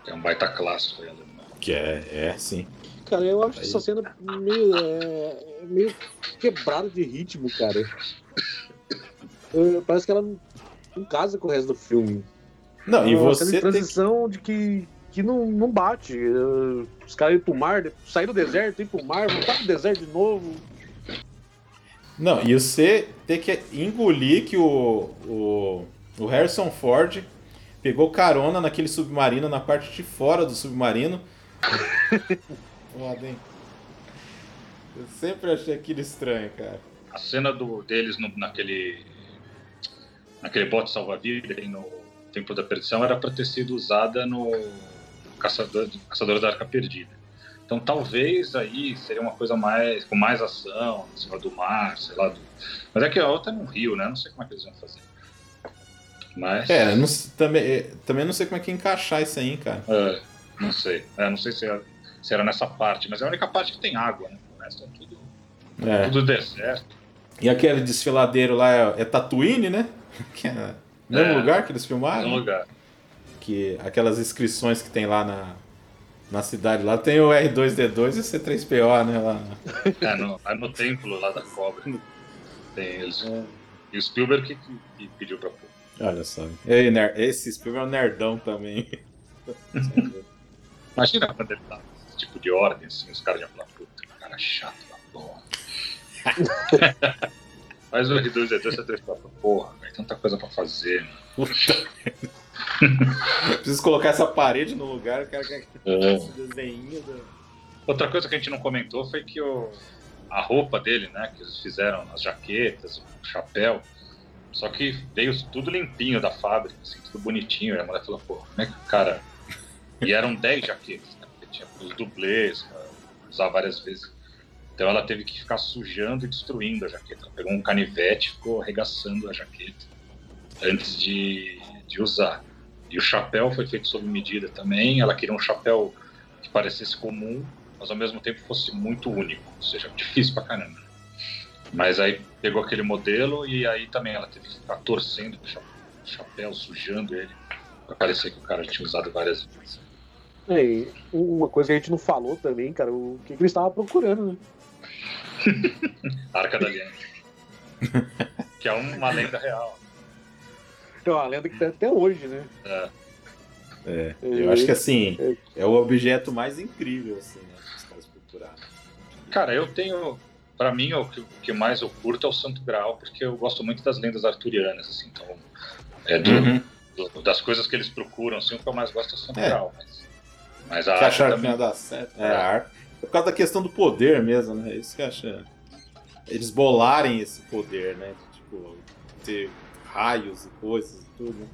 É um baita clássico aí, alemão. Que é, é, sim. Cara, eu acho essa cena meio, é, meio quebrada de ritmo, cara. Parece que ela não, não casa com o resto do filme. Não, e É você tem que... transição de que, que não, não bate. Os caras iam pro mar, saíram do deserto, ir pro mar, voltar pro deserto de novo. Não, e você tem que engolir que o, o, o Harrison Ford pegou carona naquele submarino, na parte de fora do submarino. <laughs> Foda, hein? Eu sempre achei aquilo estranho, cara. A cena do, deles no- naquele naquele bote salva-vidas aí no Templo da Perdição era para ter sido usada no Caçador, Caçador da Arca Perdida. Então talvez aí seria uma coisa mais com mais ação, em cima do mar, sei lá. do- Mas é que a outra é no Rio, né? Não sei como é que eles vão fazer. Mas É, não também, é, também não sei como é que encaixar isso aí, cara. é, não sei. É, não sei se era, se era nessa parte, mas é a única parte que tem água, né? O resto é tudo, É. tudo deserto. E aquele desfiladeiro lá é, é Tatooine, né? <laughs> Que é mesmo É. lugar que eles É filmaram. né? lugar. Que aquelas inscrições que tem lá na, na cidade. Lá tem o R2D2 e o C3PO, né? Lá. É, no, é no templo lá da cobra. Tem eles. É. E o Spielberg que, que- pediu pra pôr. Olha só. Ei, ner- Esse Spielberg é um nerdão também. <laughs> Imagina quando ele tá nesse tipo de ordem, assim, os caras iam falar, puta, cara chato da porra. <laughs> Faz o R2D2, você tem que falar, porra, tem tanta coisa pra fazer. Puta. <laughs> Preciso colocar essa parede no lugar, o cara quer É. esse desenho. do- Outra coisa que a gente não comentou foi que o, a roupa dele, né, que eles fizeram, as jaquetas, o chapéu, só que veio tudo limpinho da fábrica, assim, tudo bonitinho. E a mulher falou, pô, como é que o cara. E eram 10 jaquetas, né, porque tinha os dublês, pra usar várias vezes. Então ela teve que ficar sujando e destruindo a jaqueta. Ela pegou um canivete e ficou arregaçando a jaqueta antes de, de usar. E o chapéu foi feito sob medida também. Ela queria um chapéu que parecesse comum, mas ao mesmo tempo fosse muito único, ou seja, difícil pra caramba. Mas aí pegou aquele modelo e aí também ela teve que ficar torcendo o cha- o chapéu, sujando ele, pra parecer que o cara tinha usado várias vezes. É, e uma coisa que a gente não falou também, cara, o que, que ele estava procurando, né? <laughs> Arca da Aliança. <laughs> que é uma lenda real. É uma lenda que tem até hoje, né? É, É, eu acho que assim, é o objeto mais incrível, assim, né? Os caras procuraram. Cara, eu tenho. Pra mim, o que, mais eu curto é o Santo Graal, porque eu gosto muito das lendas arturianas, assim. Então, é do, Uhum. do- das coisas que eles procuram, assim, o que eu mais gosto é o Santo É. Graal. Mas, mas a Que arte acharam que também. ia dar certo. É, a arte. É por causa da questão do poder mesmo, né? É Isso que acha. Eles bolarem esse poder, né? De, tipo, ter raios e coisas e tudo. né?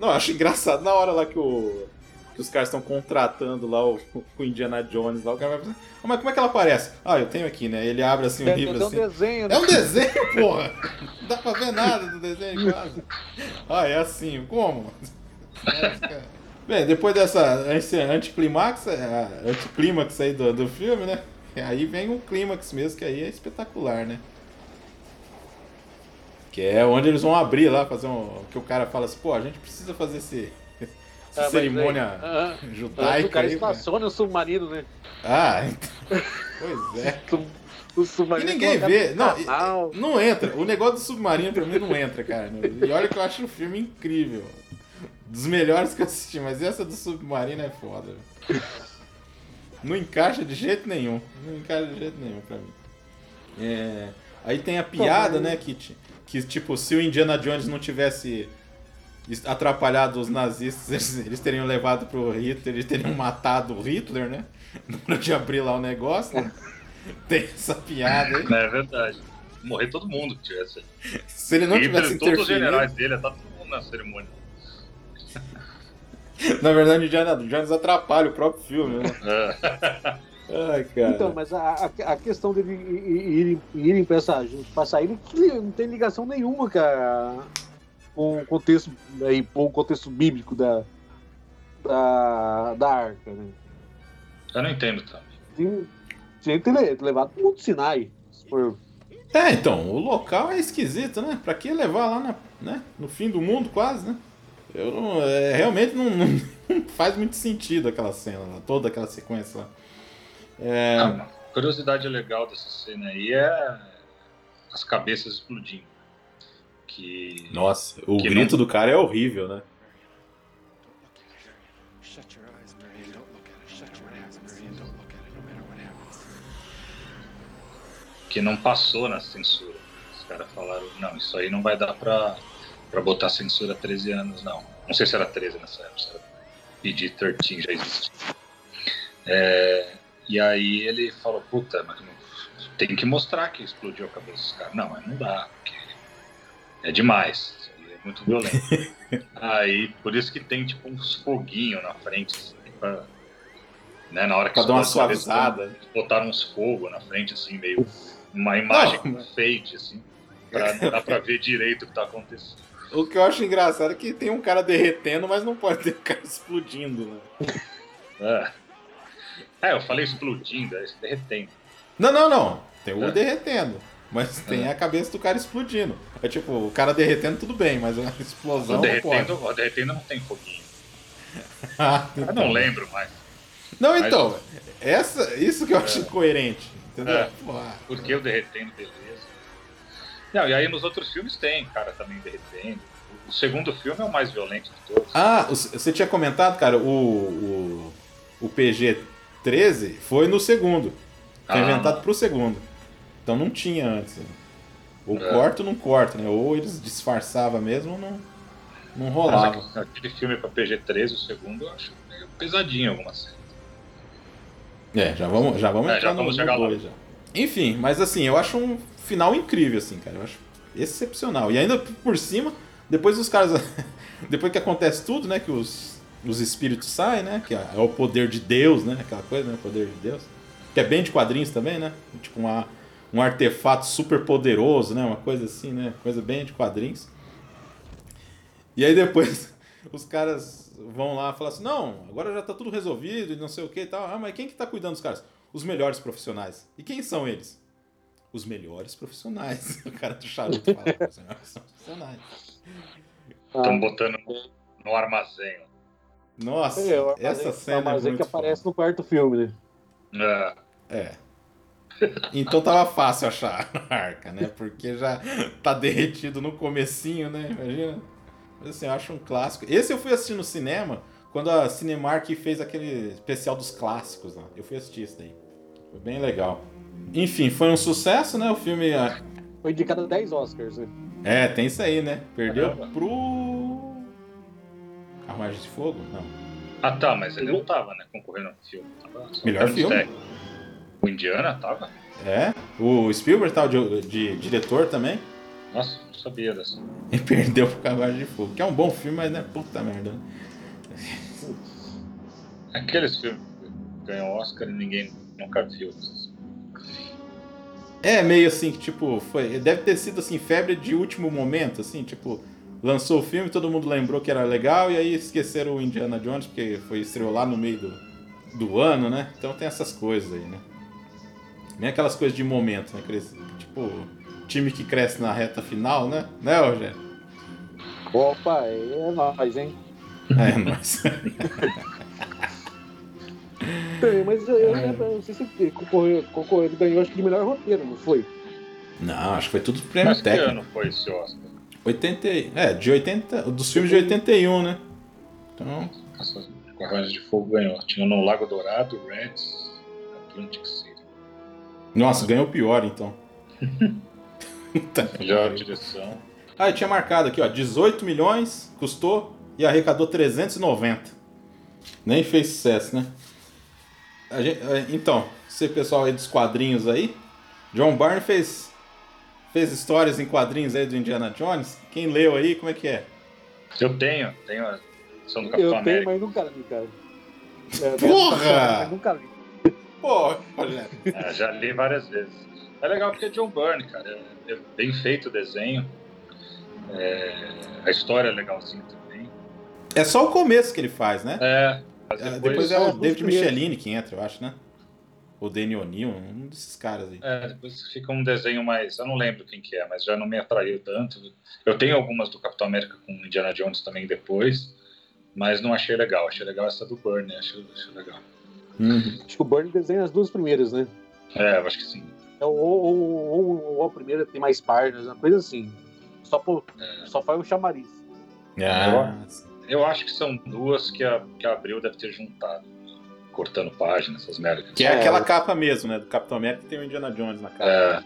Não, eu acho engraçado na hora lá que o. Que os caras estão contratando lá o, o Indiana Jones lá, o cara vai falar, "Ah, mas como é que ela aparece? Ah, eu tenho aqui, né? Ele abre assim o É, livro é um assim. desenho, né? É um desenho, porra! Não dá pra ver nada do desenho, quase. Ah, é assim, como? Bem, depois dessa esse anticlimax, é, anticlímax aí do, do filme, né? Aí vem um clímax mesmo, que aí é espetacular, né? Que é onde eles vão abrir lá, fazer um. Que o cara fala assim, pô, a gente precisa fazer esse. <laughs> Essa Ah, cerimônia aí, ah, judaica o cara aí. né? estaciona o submarino, né? Ah, então. <laughs> Pois é. <laughs> O E submarino ninguém colocado vê. Não, não entra. O negócio do submarino pra mim não entra, cara. E olha que eu acho o filme incrível. Dos melhores que eu assisti, mas essa do submarino é foda. Não encaixa de jeito nenhum. Não encaixa de jeito nenhum pra mim. É, Aí tem a piada, né, ti- que tipo, se o Indiana Jones não tivesse es- atrapalhado os nazistas, <laughs> eles, eles teriam levado pro Hitler, eles teriam matado o Hitler, né? <laughs> Na hora de abrir lá o negócio, né? <laughs> Tem essa piada aí. É verdade. Morrer todo mundo que tivesse. Se ele não tivesse Hitler, todos os interferido, generais dele, tá todo mundo na cerimônia. na verdade o Indiana Jones atrapalha o próprio filme, né? É. Ai, cara. Então, mas a, a, a questão dele irem, irem pra, essa, pra sair não tem- não tem ligação nenhuma, cara, com o contexto, aí, com o contexto bíblico da, da, da arca, né? Eu não entendo também. Tinha, que ter le- levado Monte Sinai. for- É, então, o local é esquisito, né? Pra que levar lá na, né? no fim do mundo, quase, né? Eu não, é, realmente não, não- <laughs> não faz muito sentido aquela cena lá, toda aquela sequência lá. É, Ah, curiosidade legal dessa cena aí é as cabeças explodindo. Que. nossa, o Que grito do cara é horrível, né? Shut your eyes, Marion. Don't look at it. Shut your eyes, Marion. Don't look at it, no matter what happens. que não passou na censura. Os caras falaram, não, isso aí não vai dar pra, pra botar censura 13 anos, não. Não sei se era 13 nessa época, se era PG-13 já existe. É, e aí ele falou, puta, mas tem que mostrar que explodiu a cabeça dos caras. Não, mas não dá, porque é demais, é muito violento. <laughs> aí, por isso que tem tipo uns foguinhos na frente, assim, pra, né, na hora que Pra dar uma explode a cabeça, suavizada. botaram uns fogos na frente, assim, meio uma imagem Não. com fade, assim, pra não <laughs> dar pra ver direito o que tá acontecendo. O que eu acho engraçado é que tem um cara derretendo, mas não pode ter um cara explodindo, né? É, é eu falei explodindo, é derretendo. Não, não, não. Tem o É. derretendo. Mas tem a cabeça do cara explodindo. É tipo, o cara derretendo tudo bem, mas a explosão O não pode. derretendo, o derretendo não tem foguinho. <laughs> Ah, Eu então. não lembro mais. Não, então, essa, isso que eu acho É. incoerente. Entendeu? É. Porra. Por que o derretendo, beleza. Não, e aí nos outros filmes tem cara também derretendo. O segundo filme é o mais violento de todos. Ah, você tinha comentado, cara, o, o, o PG-13 foi no segundo. Foi Ah. inventado pro segundo. Então não tinha antes. Ou É. corta ou não corta, né? Ou eles disfarçavam mesmo ou não, não Mas rolava. aqu- aquele filme pra PG-13, o segundo, eu acho meio pesadinho algumas cenas. É, já vamos, já vamos É, entrar já vamos no, chegar no lá. dois já. Enfim, mas assim, eu acho um final incrível, assim, cara. Eu acho excepcional. E ainda por cima, depois os caras. <laughs> depois que acontece tudo, né? Que os, os espíritos saem, né? Que é o poder de Deus, né? Aquela coisa, né? O poder de Deus. Que é bem de quadrinhos também, né? Tipo uma, um artefato super poderoso, né? Uma coisa assim, né? Coisa bem de quadrinhos. E aí depois <laughs> os caras vão lá e falam assim, não, agora já tá tudo resolvido e não sei o que e tal. Ah, mas quem que tá cuidando dos caras? Os melhores profissionais. E quem são eles? Os melhores profissionais. <laughs> O cara do charuto fala, os melhores profissionais. Estão botando no armazém. Nossa, É, essa cena o é que aparece foda. no quarto filme, né? É, É. Então tava fácil achar a arca, né? Porque já tá derretido no comecinho, né? Imagina. Mas assim, eu acho um clássico. Esse eu fui assistir no cinema quando a Cinemark fez aquele especial dos clássicos lá. Eu fui assistir isso daí. Foi bem legal. Enfim, foi um sucesso, né? O filme. ah, Foi indicado a 10 Oscars, né? É, tem isso aí, né? Perdeu Caramba. pro. Carruagem de Fogo? Não. Ah tá, mas ele não tava, né, concorrendo ao filme. Tava Melhor filme. O Indiana tava? É. O Spielberg tal, de, de diretor também. Nossa, não sabia dessa. E perdeu pro Carruagem de Fogo. Que é um bom filme, mas né? Puta merda. né? Aqueles filmes que ganham Oscar e ninguém nunca viu. É meio assim, que, tipo, foi. Deve ter sido assim, febre de último momento, assim, tipo, lançou o filme, todo mundo lembrou que era legal, e aí esqueceram o Indiana Jones, porque foi estreou lá no meio do, do ano, né? Então tem essas coisas aí, né? Nem aquelas coisas de momento, né? Aqueles, tipo, time que cresce na reta final, né? Né, Rogério? Opa, é nóis, hein? <laughs> É, nóis. <laughs> Tem, mas eu, eu, eu não sei se concorreu, concorreu, ele ganhou acho que de melhor roteiro, não foi? Não, acho que foi tudo prêmio Mas que técnico. ano foi esse Oscar? 80, é, de 80, dos filmes de 81, né? Então, Nossa, de Fogo ganhou. Tinha no Lago Dourado, Reds, Atlantic City. nossa, ganhou pior, então. <laughs> Melhor direção. Ah, eu tinha marcado aqui, ó, 18 milhões custou e arrecadou 390. Nem fez sucesso, né? Gente- então, você pessoal aí dos quadrinhos aí, John Byrne fez fez histórias em quadrinhos aí do Indiana Jones. Quem leu aí, como é que é? Eu tenho, tenho a edição do Eu Capitão tenho, América. mas nunca li, cara. É, Porra! <laughs> mas nunca li. Pô, Rogério. É, já li várias vezes. É legal porque é John Byrne, cara. É, é bem feito o desenho. É, a história é legalzinha também. É só o começo que ele faz, né? É, É, depois, depois é o é, David. Michelini que entra, eu acho, né? Ou Danny O'Neill, um desses caras aí. É, depois fica um desenho mais. Eu não lembro quem que é, mas já não me atraiu tanto. Eu tenho algumas do Capitão América com Indiana Jones também depois, mas não achei legal. Achei legal essa do Burn, acho, acho legal. Uhum. Acho que o Burn desenha as duas primeiras, né? É, eu acho que sim. É, Ou, ou, ou, ou a primeira tem mais páginas, uma coisa assim. Só, por, só faz o chamariz. Ah, Eu acho que são duas que a, que a Abril deve ter juntado, cortando páginas, essas merdas. que é, É. aquela capa mesmo, né? Do Capitão América que tem o Indiana Jones na capa. É,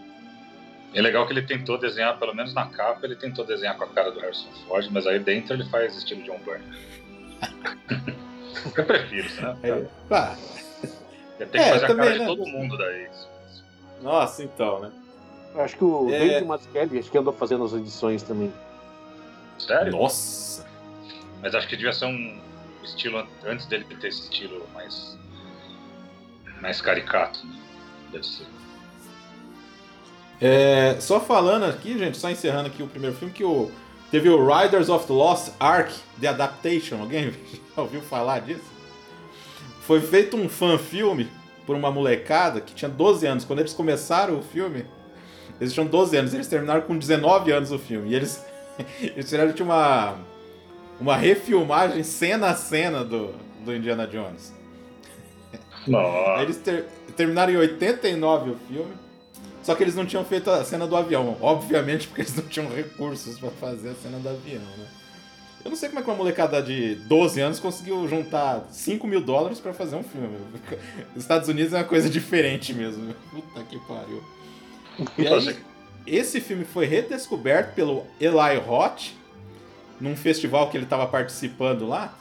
é legal que ele tentou desenhar, pelo menos na capa, ele tentou desenhar com a cara do Harrison Ford, mas aí dentro ele faz estilo John Byrne. <laughs> Eu prefiro, né? É. Ah, Tem que É, fazer a também, cara né? de todo mundo daí. nossa, então, né? Eu acho que o É. David Mazzucchelli, acho que andou fazendo as edições também. Sério? Nossa. Mas acho que devia ser um estilo an- antes dele ter esse estilo mais mais caricato, né? Deve ser. É, só falando aqui, gente, só encerrando aqui o primeiro filme, que o, teve o Riders of the Lost Ark, The Adaptation. Alguém <laughs> já ouviu falar disso? Foi feito um fan-filme por uma molecada que tinha 12 anos. Quando eles começaram o filme, eles tinham 12 anos. Eles terminaram com 19 anos o filme. E eles, <laughs> eles fizeram uma, uma refilmagem cena a cena do, do Indiana Jones. Nossa. Eles ter- terminaram em 89 o filme. Só que eles não tinham feito a cena do avião. Obviamente, porque eles não tinham recursos pra fazer a cena do avião, né? Eu não sei como é que uma molecada de 12 anos conseguiu juntar 5 mil dólares pra fazer um filme. Os <laughs> Estados Unidos é uma coisa diferente mesmo. Puta que pariu. E aí, esse filme foi redescoberto pelo Eli Roth num festival que ele estava participando lá.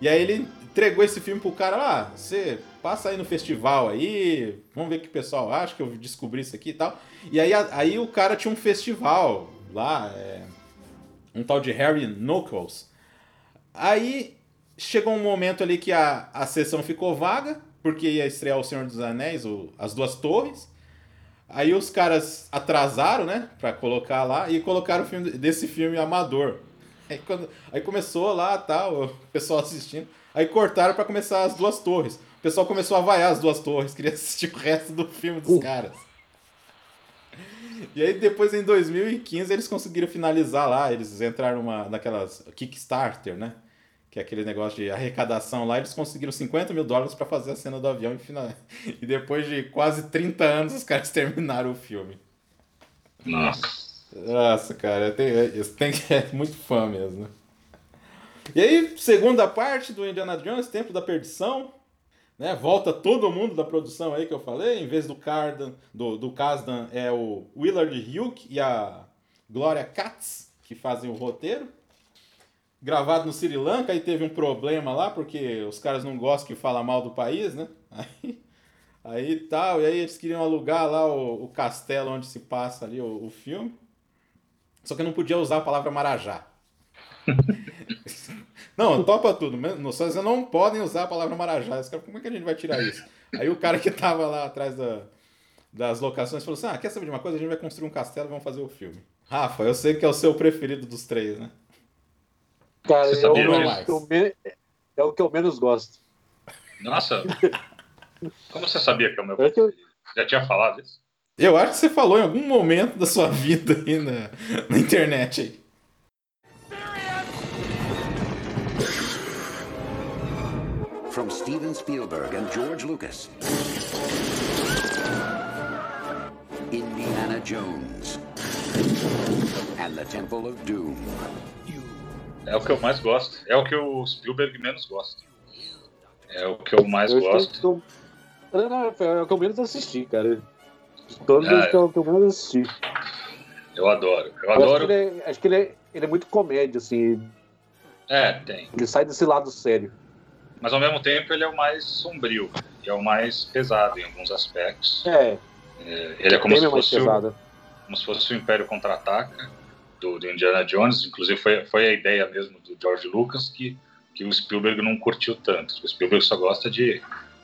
E aí ele entregou esse filme pro cara lá, você passa aí no festival aí, vamos ver o que o pessoal acha, que eu descobri isso aqui e tal. E aí, aí o cara tinha um festival lá, é, um tal de Harry Knuckles. Aí chegou um momento ali que a, a sessão ficou vaga, porque ia estrear O Senhor dos Anéis, o, As Duas Torres. Aí os caras atrasaram, né, pra colocar lá, e colocaram o filme desse filme amador. Aí, quando- aí começou lá, tal, o pessoal assistindo. Aí cortaram pra começar as duas torres. O pessoal começou a vaiar as duas torres, <laughs> queria assistir o resto do filme dos caras. E aí depois em 2015 eles conseguiram finalizar lá, eles entraram numa naquelas Kickstarter, né? Que é aquele negócio de arrecadação lá, eles conseguiram 50 mil dólares pra fazer a cena do avião e, final... e depois de quase 30 anos os caras <laughs> terminaram o filme. Nossa. Nossa, cara, isso tem que <laughs> é muito fã mesmo. E aí, segunda parte do Indiana Jones, Tempo da Perdição. Né? Volta todo mundo da produção aí que eu falei. Em vez do Cardan, do, do Kasdan, é o Willard Hugh e a Gloria Katz que fazem o roteiro. Gravado no Sri Lanka, aí teve um problema lá, porque os caras não gostam que fala mal do país, né? <laughs> Aí, aí tal, e aí eles queriam alugar lá o, o castelo onde se passa ali o, o filme. Só que não podia usar a palavra Marajá. <laughs> não, topa tudo. Só vocês não podem usar a palavra Marajá. Cara, como é que a gente vai tirar isso? Aí o cara que tava lá atrás da- das locações falou assim: Ah, quer saber de uma coisa? A gente vai construir um castelo e vamos fazer o filme. Rafa, eu sei que é o seu preferido dos três, né? Cara, é o, que eu me- é o que eu menos gosto. Nossa. Como você sabia que é o meu É eu- preferido? Já tinha falado isso? Eu acho que você falou em algum momento da sua <laughs> vida aí na, na internet aí. From Steven Spielberg and George Lucas. Indiana Jones and the Temple of Doom. É o que eu mais gosto. É o que o Spielberg menos gosta. É o que eu mais eu gosto. Não, não, é o que eu menos assisti, cara. De todos Ah, os que eu, que eu menos assisti. Eu adoro. Eu Eu acho que, adoro. ele é, acho que ele é, ele é muito comédia, assim. É, tem. Ele sai desse lado sério. Mas ao mesmo tempo ele é o mais sombrio. E é o mais pesado em alguns aspectos. É, É, Ele é como bem se, mais fosse o, como se fosse o Império Contra-Ataca do, do Indiana Jones. Inclusive foi, foi a ideia mesmo do George Lucas que, que o Spielberg não curtiu tanto. O Spielberg só gosta de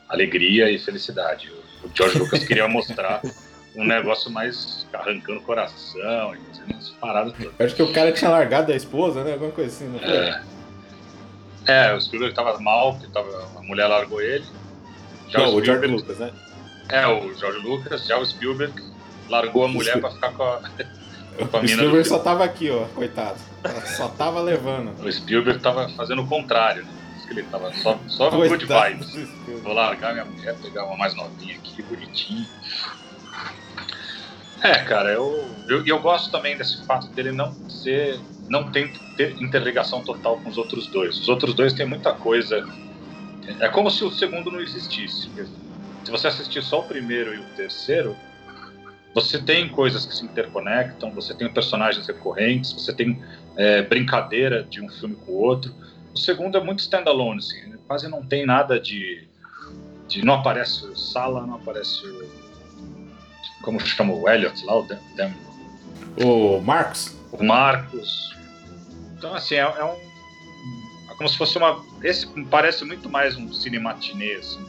alegria e felicidade. O George Lucas queria mostrar <laughs> um negócio mais arrancando o coração fazendo umas paradas todas. Acho que o cara tinha largado a esposa, né? Alguma coisa assim, não foi? É, é o Spielberg tava mal, porque tava, a mulher largou ele. Já Não, o George Spielberg- Lucas, né? É, o George Lucas, já o Spielberg largou a mulher pra ficar com a, <laughs> com a O Spielberg só tava aqui, ó, coitado. Só tava levando. O Spielberg tava fazendo o contrário, né? Que ele tava só, só good vibes. Spielberg. Vou largar minha mulher, pegar uma mais novinha aqui, bonitinha. É, cara, eu, eu, eu gosto também desse fato dele não ser. não tem ter interligação total com os outros dois. Os outros dois têm muita coisa. É como se o segundo não existisse. Se você assistir só o primeiro e o terceiro, você tem coisas que se interconectam, você tem personagens recorrentes, você tem é, brincadeira de um filme com o outro. O segundo é muito standalone, assim, quase não tem nada de, de. Não aparece Sala, não aparece. Como chama o Elliot lá, o, Dan, Dan- O Marcos? o Marcos. Então, assim, é, é um. É como se fosse uma. Esse parece muito mais um cinematinê, assim.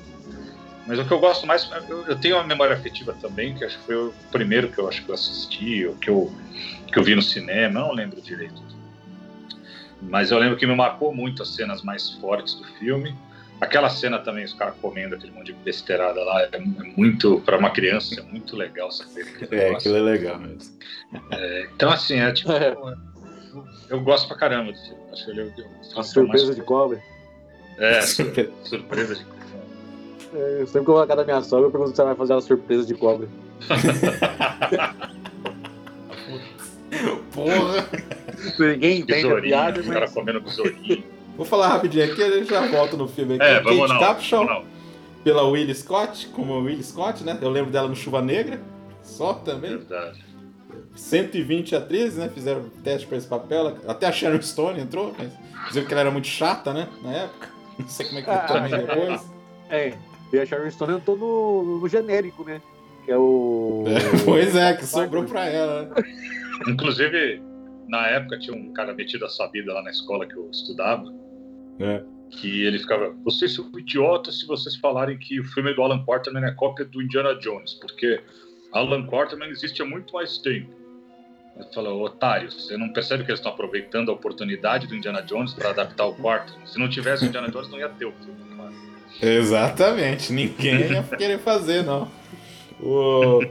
Mas o que eu gosto mais. Eu, eu tenho uma memória afetiva também, que acho que foi o primeiro que eu acho que eu assisti, ou que eu, que eu vi no cinema, eu não lembro direito. Mas eu lembro que me marcou muito as cenas mais fortes do filme. Aquela cena também, os caras comendo aquele monte de besteirada lá, é, é muito, para uma criança, é muito legal saber É, negócio. aquilo é legal mesmo. Então, assim, é tipo. É. Eu, eu gosto pra caramba do filme. Acho que ele é o- o- A surpresa de cobre. É, <laughs> surpresa de É, sempre que eu vou na casa da minha sogra, eu pergunto se ela vai fazer uma surpresa de cobre. Porra! Ninguém entende a piada, os caras mas... comendo besourinho. Vou falar rapidinho aqui, a gente já volta no filme aqui. É, vamos Kate não. Capshaw, vamos não. pela Will Scott, como Will Scott, né? Eu lembro dela no Chuva Negra, só também. Verdade. 120 atrizes, né? Fizeram teste pra esse papel. Até a Sharon Stone entrou, mas diziam que ela era muito chata, né? Na época. Não sei como é que ficou também depois. É, e a Sharon Stone entrou no, no genérico, né? Que é o... É, pois é, que sobrou pra ela, né? Inclusive, na época tinha um cara metido a sabida lá na escola que eu estudava, É. que ele ficava, vocês são idiotas se vocês falarem que o filme do Alan Quarterman é cópia do Indiana Jones, porque Alan Quarterman existe há muito mais tempo. Eu falo, otário, você não percebe que eles estão aproveitando a oportunidade do Indiana Jones para adaptar o Quarterman? Se não tivesse o Indiana Jones, não ia ter o filme. claro. Exatamente, ninguém ia querer fazer, não. O,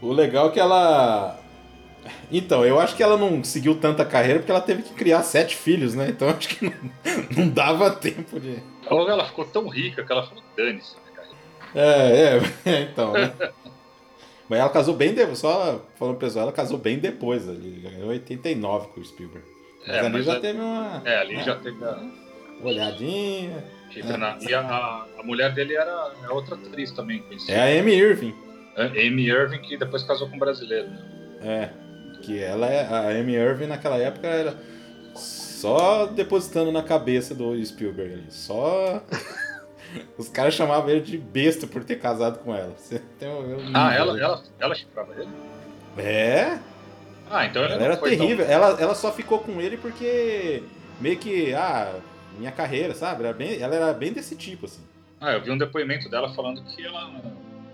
o legal é que ela. Então, eu acho que ela não seguiu tanta carreira porque ela teve que criar sete filhos, né? Então acho que não, não dava tempo de. Ou ela ficou tão rica que ela falou, dane-se, né, cara? É, é, <laughs> então, né? Mas ela casou bem depois, só falando pessoal, ela casou bem depois ali, em 89 com o Spielberg. Mas É, ali mas já a- teve uma É, ali já teve a, olhadinha. Fica na- E a, a mulher dele era é outra atriz também, conhecida. É a Amy Irving. Amy Irving, que depois casou com um brasileiro. né? É, que ela é. A Amy Irving naquela época era só depositando na cabeça do Spielberg ali. Só. <laughs> Os caras chamavam ele de besta por ter casado com ela. Você tem um- um Ah, ela, ela, ela chifrava ele? É, Ah, então ele ela não era foi tão- terrível. Ela, ela só ficou com ele porque meio que. Ah, minha carreira, sabe? Era bem, ela era bem desse tipo, assim. Ah, eu vi um depoimento dela falando que ela,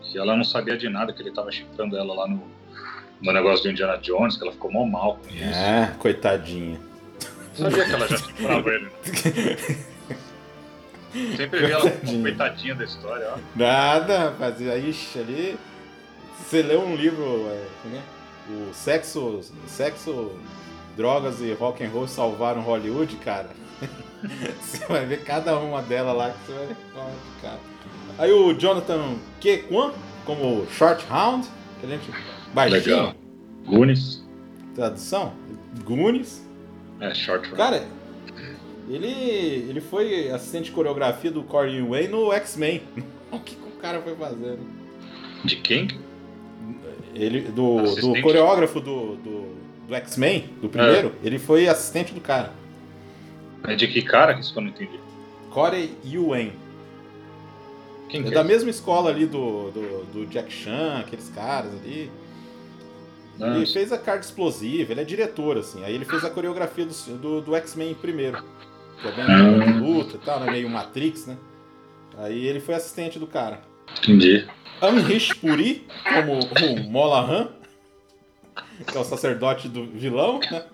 que ela não sabia de nada, que ele tava chifrando ela lá no, no negócio do Indiana Jones, que ela ficou mal mal com isso. Ah, coitadinha. Sabia que ela já chifrava ele. né? <laughs> Sempre vi ela como Coitadinha. da história, ó. Nada, rapaz. Aí, ixi, ali. Você leu um livro, é, como é? O Sexo, Sexo, Drogas e Rock and Roll salvaram Hollywood, cara. <laughs> você vai ver cada uma delas lá que você vai. Aí o Jonathan K. Kwan, como Short Hound, que a gente. Baixinho. Legal. Goonies. Tradução? Goonies. É, short run. Cara, ele, ele foi assistente de coreografia do Corey Way no X-Men. <laughs> O que, que o cara foi fazendo? De quem? Ele, do, do coreógrafo do, do, do X-Men, do primeiro, ele foi assistente do cara. É de que cara? Isso que eu não entendi. Corey Yuen. Quem É que da é? mesma escola ali do, do, do Jack Chan, aqueles caras ali. Ah, Ele fez a carga explosiva, ele é diretor, assim. Aí ele fez a coreografia do, do, do X-Men primeiro. Que é bem Ah. de luta e tal, né? Meio Matrix, né? Aí ele foi assistente do cara. Entendi. Amrish Puri, como o Molahan, que é o sacerdote do vilão, né?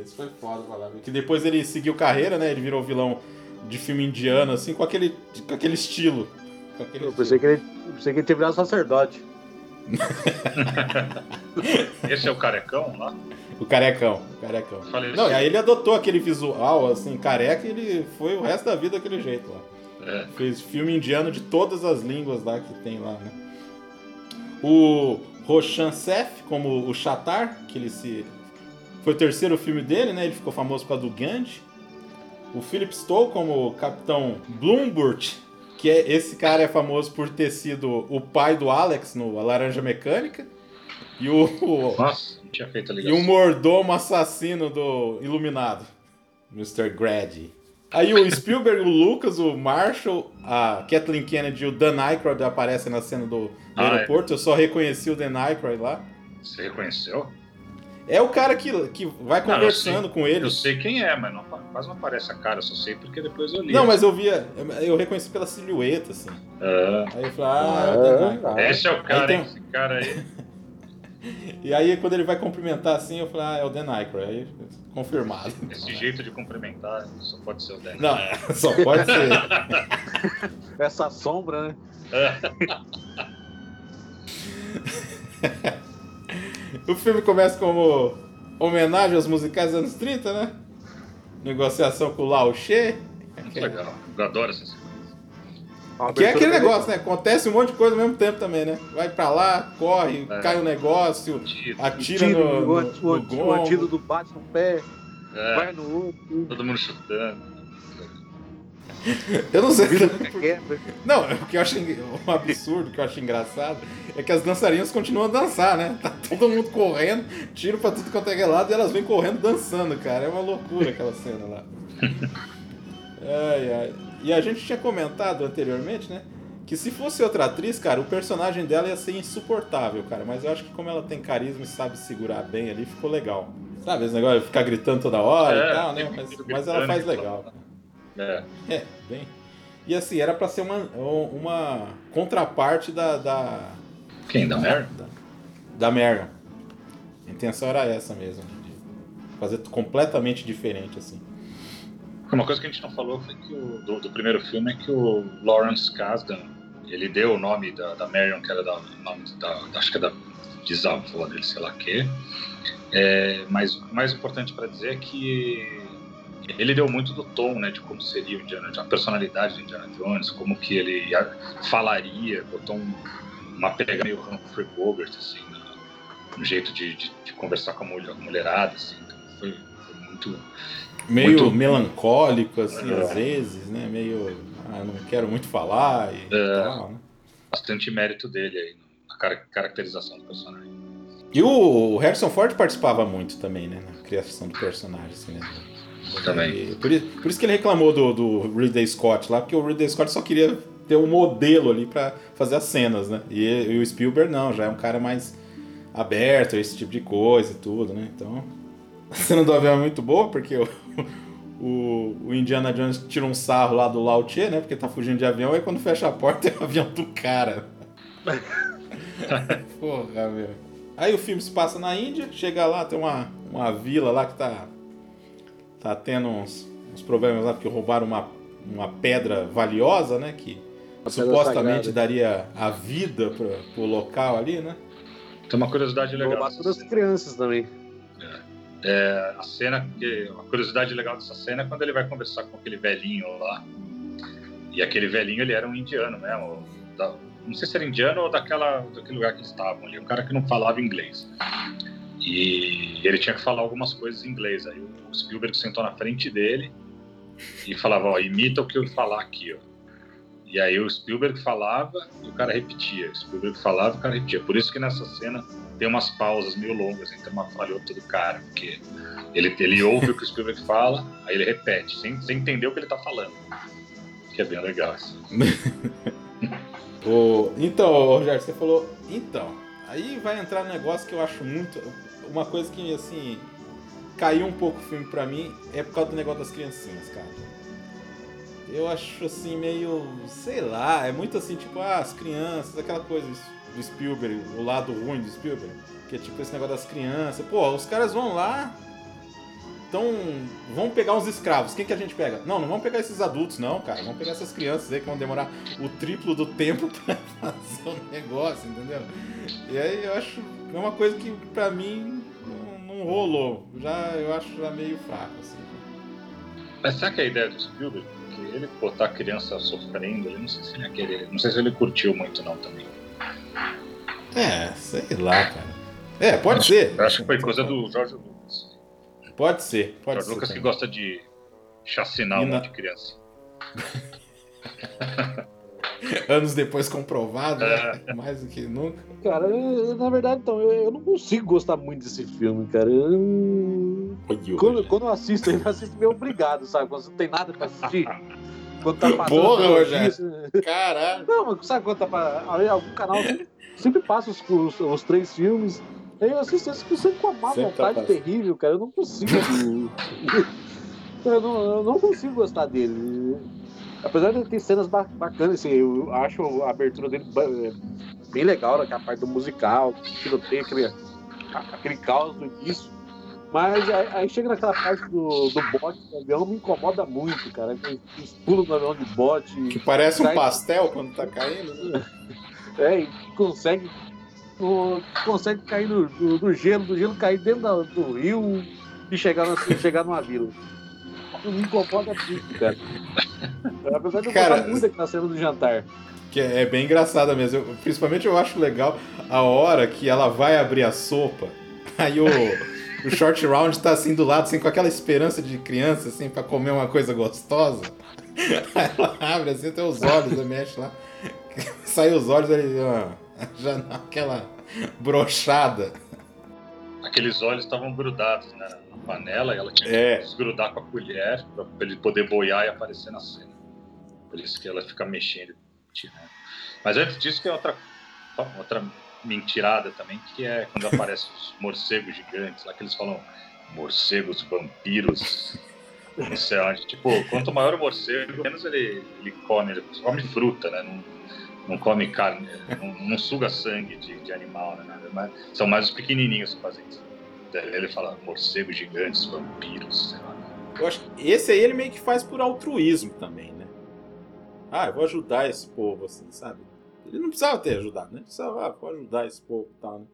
Esse foi foda, falar. Que depois ele seguiu carreira, né? Ele virou vilão de filme indiano, assim, com aquele, com aquele estilo. com aquele Eu pensei que ele, pensei que ele tinha virado sacerdote. <laughs> Esse é o carecão lá? O carecão, o carecão. Falei Não, assim. e aí ele adotou aquele visual, assim, careca, e ele foi o resto da vida daquele jeito lá. É. Fez filme indiano de todas as línguas lá que tem lá, né? O Roshan Seth, como o Shatar, que ele se. Foi o terceiro filme dele, né? Ele ficou famoso por causa do Gandhi. O Philip Stowe como o Capitão Bloomburt, que é esse cara é famoso por ter sido o pai do Alex no A Laranja Mecânica. E o, Nossa, tinha feito a e ligação. o mordomo assassino do Iluminado, Mr. Grady. Aí o Spielberg, o Lucas, o Marshall, a Kathleen Kennedy e o Dan Aykroyd aparecem na cena do, do Ah, é. aeroporto. Eu só reconheci o Dan Aykroyd lá. Você reconheceu? É o cara que, que vai Não, eu conversando sei- com Eu eles. sei quem é, mas não, quase não aparece a cara, eu só sei porque depois eu li. Não, mas eu via, eu reconheci pela silhueta, assim. Ah, Aí eu falei, ah, é o Dan Aykroyd. esse é o cara, hein? Esse cara aí. <laughs> E aí quando ele vai cumprimentar assim, eu falei, ah, é o Dan Aykroyd. Aí, confirmado. Esse jeito de cumprimentar só pode ser o Dan. Não, é, só pode ser. <laughs> Essa sombra, né? <laughs> O filme começa como homenagem aos musicais dos anos 30, né? Negociação com o Lao Che. Muito legal. Eu adoro essas coisas. A Que é aquele negócio, né? Acontece um monte de coisa ao mesmo tempo também, né? Vai pra lá, corre, É. cai um negócio, Tiro. atira Tiro, no, no, o, no o, o antídoto bate no pé, É, vai no outro, todo mundo chutando. Eu não sei. Não, o que eu acho um absurdo, o que eu acho engraçado, é que as dançarinas continuam a dançar, né? Tá todo mundo correndo, tiro pra tudo quanto é lado e elas vêm correndo dançando, cara. É uma loucura aquela cena lá. Ai, ai. E a gente tinha comentado anteriormente, né? Que se fosse outra atriz, cara, o personagem dela ia ser insuportável, cara. Mas eu acho que como ela tem carisma e sabe segurar bem ali, ficou legal. Sabe, esse negócio de ficar gritando toda hora É, e tal, né? Mas, mas ela faz e tal. É. É, bem. E assim, era pra ser uma, uma contraparte da. da Quem? Da Mary? Da, da Marion. A intenção era essa mesmo, de fazer completamente diferente, assim. Uma coisa que a gente não falou foi que o, do, do primeiro filme é que o Lawrence Kasdan, ele deu o nome da, da Marion, que era da, o nome da, da- acho que é da bisavó dele, sei lá o quê. É, mas o mais importante para dizer é que ele deu muito do tom, né, de como seria o Indiana Jones, a personalidade do Indiana Jones, como que ele falaria, botou um, uma pegada meio Humphrey Bogart, assim, no, no jeito de, de- de conversar com a, mulher, a mulherada, assim, então foi, foi muito Meio Muito- melancólico, assim, É. às vezes, né? Meio. Ah, não quero muito falar e É. tal, né? bastante mérito dele aí na cara- caracterização do personagem. E o Harrison Ford participava muito também, né? Na criação do personagem, assim, né? Também. Por, por isso que ele reclamou do, do Ridley Scott lá, porque o Ridley Scott só queria ter um modelo ali pra fazer as cenas, né? E, e o Spielberg não, já é um cara mais aberto a esse tipo de coisa e tudo, né? Então, <laughs> a cena do avião é muito boa, porque o, o, o Indiana Jones tira um sarro lá do Lao Che, né? Porque tá fugindo de avião, e quando fecha a porta <laughs> é o avião do cara. <laughs> Porra, meu. Aí o filme se passa na Índia, chega lá, tem uma, uma vila lá que tá, tá tendo uns, uns problemas lá, porque roubaram uma, uma pedra valiosa, né? Que Uma supostamente daria a vida pro, pro local ali, né? Tem uma curiosidade legal. Roubar dessa todas as cena. crianças também. É, a cena, que, a curiosidade legal dessa cena é quando ele vai conversar com aquele velhinho lá. E aquele velhinho, ele era um indiano mesmo. da- não sei se era indiano ou daquela, daquele lugar que eles estavam ali. Um cara que não falava inglês. E ele tinha que falar algumas coisas em inglês. Aí o Spielberg sentou na frente dele e falava, ó, imita o que eu falar aqui, ó. E aí o Spielberg falava e o cara repetia. O Spielberg falava e o cara repetia. Por isso que nessa cena tem umas pausas meio longas entre uma fala e outra do cara, porque ele, ele ouve o que o Spielberg fala, aí ele repete, sem, sem entender o que ele tá falando. Que é bem legal <laughs> isso. O... Então, Rogério, você falou. Então, aí vai entrar um negócio que eu acho muito. Uma coisa que, assim, caiu um pouco o filme pra mim é por causa do negócio das criancinhas, cara. Eu acho, assim, meio. Sei lá, é muito assim, tipo, ah, as crianças, aquela coisa do Spielberg, o lado ruim do Spielberg. Que é tipo esse negócio das crianças. Pô, os caras vão lá. então vamos pegar uns escravos. Quem que a gente pega? Não, não vamos pegar esses adultos, não, cara. Vamos pegar essas crianças aí que vão demorar o triplo do tempo <laughs> pra fazer o negócio, entendeu? E aí eu acho é uma coisa que pra mim não, não rolou. Já, eu acho já meio fraco, assim. Mas será que a ideia do Spielberg? Que ele botar a criança sofrendo, eu não sei se ele ia querer. Não sei se ele curtiu muito, não, também. É, sei lá, cara. É, pode ser. Eu acho que foi coisa do George Lucas. Pode ser, pode George ser. Lucas que também. gosta de chacinar um monte de criança. <laughs> <laughs> Anos depois comprovado, É. né? mais do que nunca. Cara, eu- na verdade, então, eu, eu não consigo gostar muito desse filme, cara. Eu- Quando, quando eu assisto, eu assisto meio obrigado, sabe? Quando não tem nada pra assistir. <laughs> Quando tá passando. Porra, Rogério. Caralho. Não, mas sabe quando tá pra. aí Algum canal sempre, passa os, os, os três filmes. Aí eu assisto esse sempre com uma má Sempre tá vontade passando. terrível, cara. Eu não consigo. <laughs> eu, não, eu não consigo gostar dele. Apesar de ter cenas ba- bacanas, assim, eu acho a abertura dele é, bem legal, aquela parte do musical, tiroteio, aquele, aquele caos do início. Mas aí, chega naquela parte do, do bote do avião, me incomoda muito, cara. Os pulos no avião de bote. Que parece um pastel quando tá caindo. né? <laughs> É, e consegue. Consegue cair no, do, do gelo, do gelo cair dentro do rio e chegar, na, chegar numa vila. Me incomoda muito, cara. <laughs> Apesar de eu Cara, gostar muito daquela cena do jantar. Que é bem engraçada mesmo. Eu- principalmente eu acho legal a hora que ela vai abrir a sopa. Aí o, o short round tá assim do lado, assim, com aquela esperança de criança, assim, pra comer uma coisa gostosa. Aí ela abre assim, até os olhos, ela mexe lá. Sai os olhos, ele ó, já dá aquela brochada. Aqueles olhos estavam grudados né, na panela e ela tinha É. que desgrudar com a colher pra ele poder boiar e aparecer na cena. Por isso que ela fica mexendo. tirando. Mas antes disso tem outra, outra mentirada também, que é quando <laughs> aparecem os morcegos gigantes, lá que eles falam morcegos vampiros. Não sei onde. Tipo, quanto maior o morcego, menos ele, ele come. Ele come fruta, né? Não, não come carne, não, não suga sangue de, de animal, né? Mas são mais os pequenininhos que fazem isso. Daí Ele fala morcegos gigantes, vampiros, sei lá. Eu acho que esse aí ele meio que faz por altruísmo também, né? Ah, eu vou ajudar esse povo, assim, sabe? Ele não precisava ter ajudado, né? Ele precisava, ah, vou ajudar esse povo e tal, né?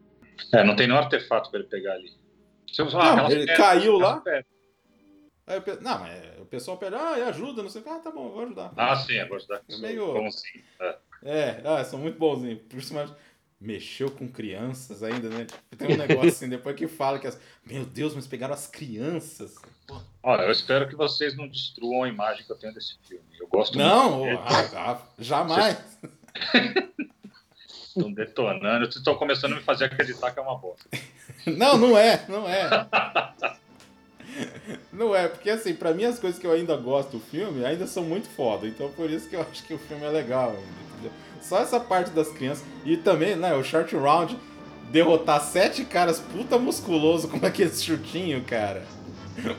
É, não tem nenhum artefato pra ele pegar ali. Se eu Não, aquelas ele pedras, caiu lá. Aí pe- Não, mas o pessoal pede, ah, ajuda, não sei o que. Ah, tá bom, eu vou ajudar. Ah, sim, eu gosto da É meio- bonzinho. É. É, ah, são muito bonzinhos. Principalmente, mexeu com crianças ainda, né? Tipo, Tem um <laughs> negócio assim, depois que fala que as. Meu Deus, mas pegaram as crianças. Pô. Olha, eu espero que vocês não destruam a imagem que eu tenho desse filme. Eu gosto Não, muito. ah, ah, jamais. <laughs> Estão detonando. Vocês estão começando a me fazer acreditar que é uma bosta. <laughs> Não, não é, não é. Não é, porque assim, pra mim as coisas que eu ainda gosto do filme ainda são muito foda. Então por isso que eu acho que o filme é legal ainda? Só essa parte das crianças. E também, né, o short round derrotar sete caras puta musculoso <laughs> com aquele chutinho, cara.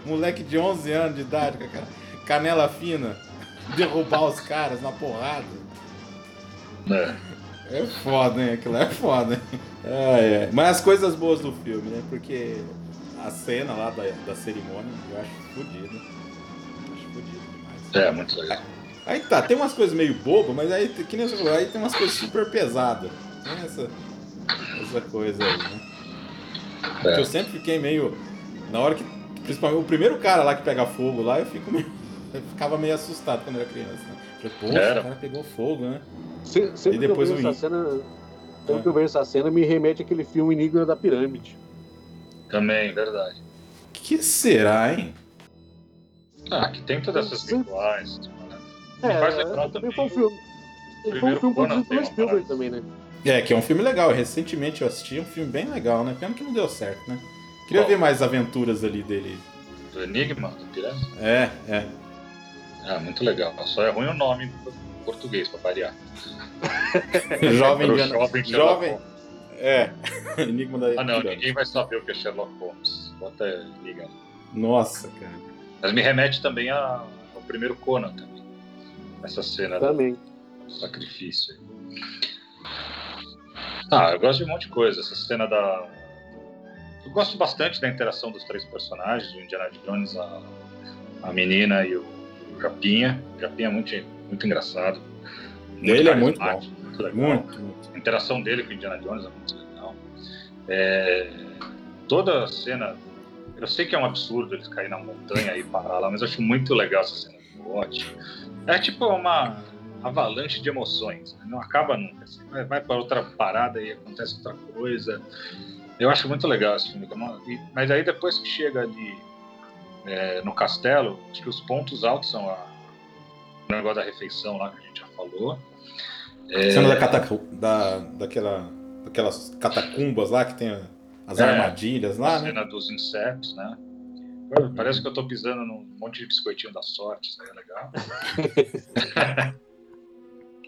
Moleque de 11 anos de idade, com aquela canela fina. Derrubar os caras na porrada. É. É foda, hein? Aquilo é foda, hein? Ai, ai. Mas as coisas boas do filme, né? Porque a cena lá da, da cerimônia eu acho fodida. Acho fodida demais. É, muito legal. Aí tá, tem umas coisas meio bobas, mas aí, que nem você falou, aí tem umas coisas super pesadas. Tem essa, essa coisa aí, né? Que É. eu sempre fiquei meio. Na hora que. Principalmente o primeiro cara lá que pega fogo lá, eu fico meio. Eu ficava meio assustado quando era criança, né? Falei, poxa, Era. o cara pegou fogo, né? Se- Sempre E que eu depois vejo o essa cena. Sempre Ah. que eu vejo essa cena, me remete àquele filme Enigma da Pirâmide. Também, verdade. que será, hein? Ah, que tem todas essas rituais. É, Me faz lembrar também foi um filme. Foi um primeiro filme Conan produzido Spielberg também, né? É, que é um filme legal. Recentemente eu assisti um filme bem legal, né? Pena que não deu certo, né? Queria Qual? ver mais aventuras ali dele. Do Enigma, do. É, é. Ah, muito legal. Só é ruim o nome em português, pra variar. <laughs> Jovem Indiana- jovem Sherlock Jovem. Holmes. É. <laughs> Enigma da Ah, não, ninguém vai saber o que é Sherlock Holmes. Bota liga. Nossa, cara. Mas me remete também a- ao primeiro Conan também. Essa cena Também. do sacrifício. Ah, eu gosto de um monte de coisa. Essa cena da. gosto bastante da interação dos três personagens, o Indiana Jones, a, a menina e o, o Japinha. O Japinha é muito, muito engraçado. Ele é muito carismático, muito legal. Muito, muito. A interação dele com o Indiana Jones é muito legal. É, toda a cena. Eu sei que é um absurdo eles caírem na montanha e parar lá, mas eu acho muito legal essa cena bote. É tipo uma avalanche de emoções, né? não acaba nunca. Assim, vai, vai para outra parada e acontece outra coisa. Eu acho muito legal esse filme. Mas aí depois que chega ali é, no castelo, acho que os pontos altos são a, o negócio da refeição lá que a gente já falou. É, Cena da, catacu... da daquela, daquelas catacumbas lá que tem as É, armadilhas lá, a né? cena dos insetos, né? Parece que eu tô pisando num monte de biscoitinho da sorte, isso aí é legal. <laughs>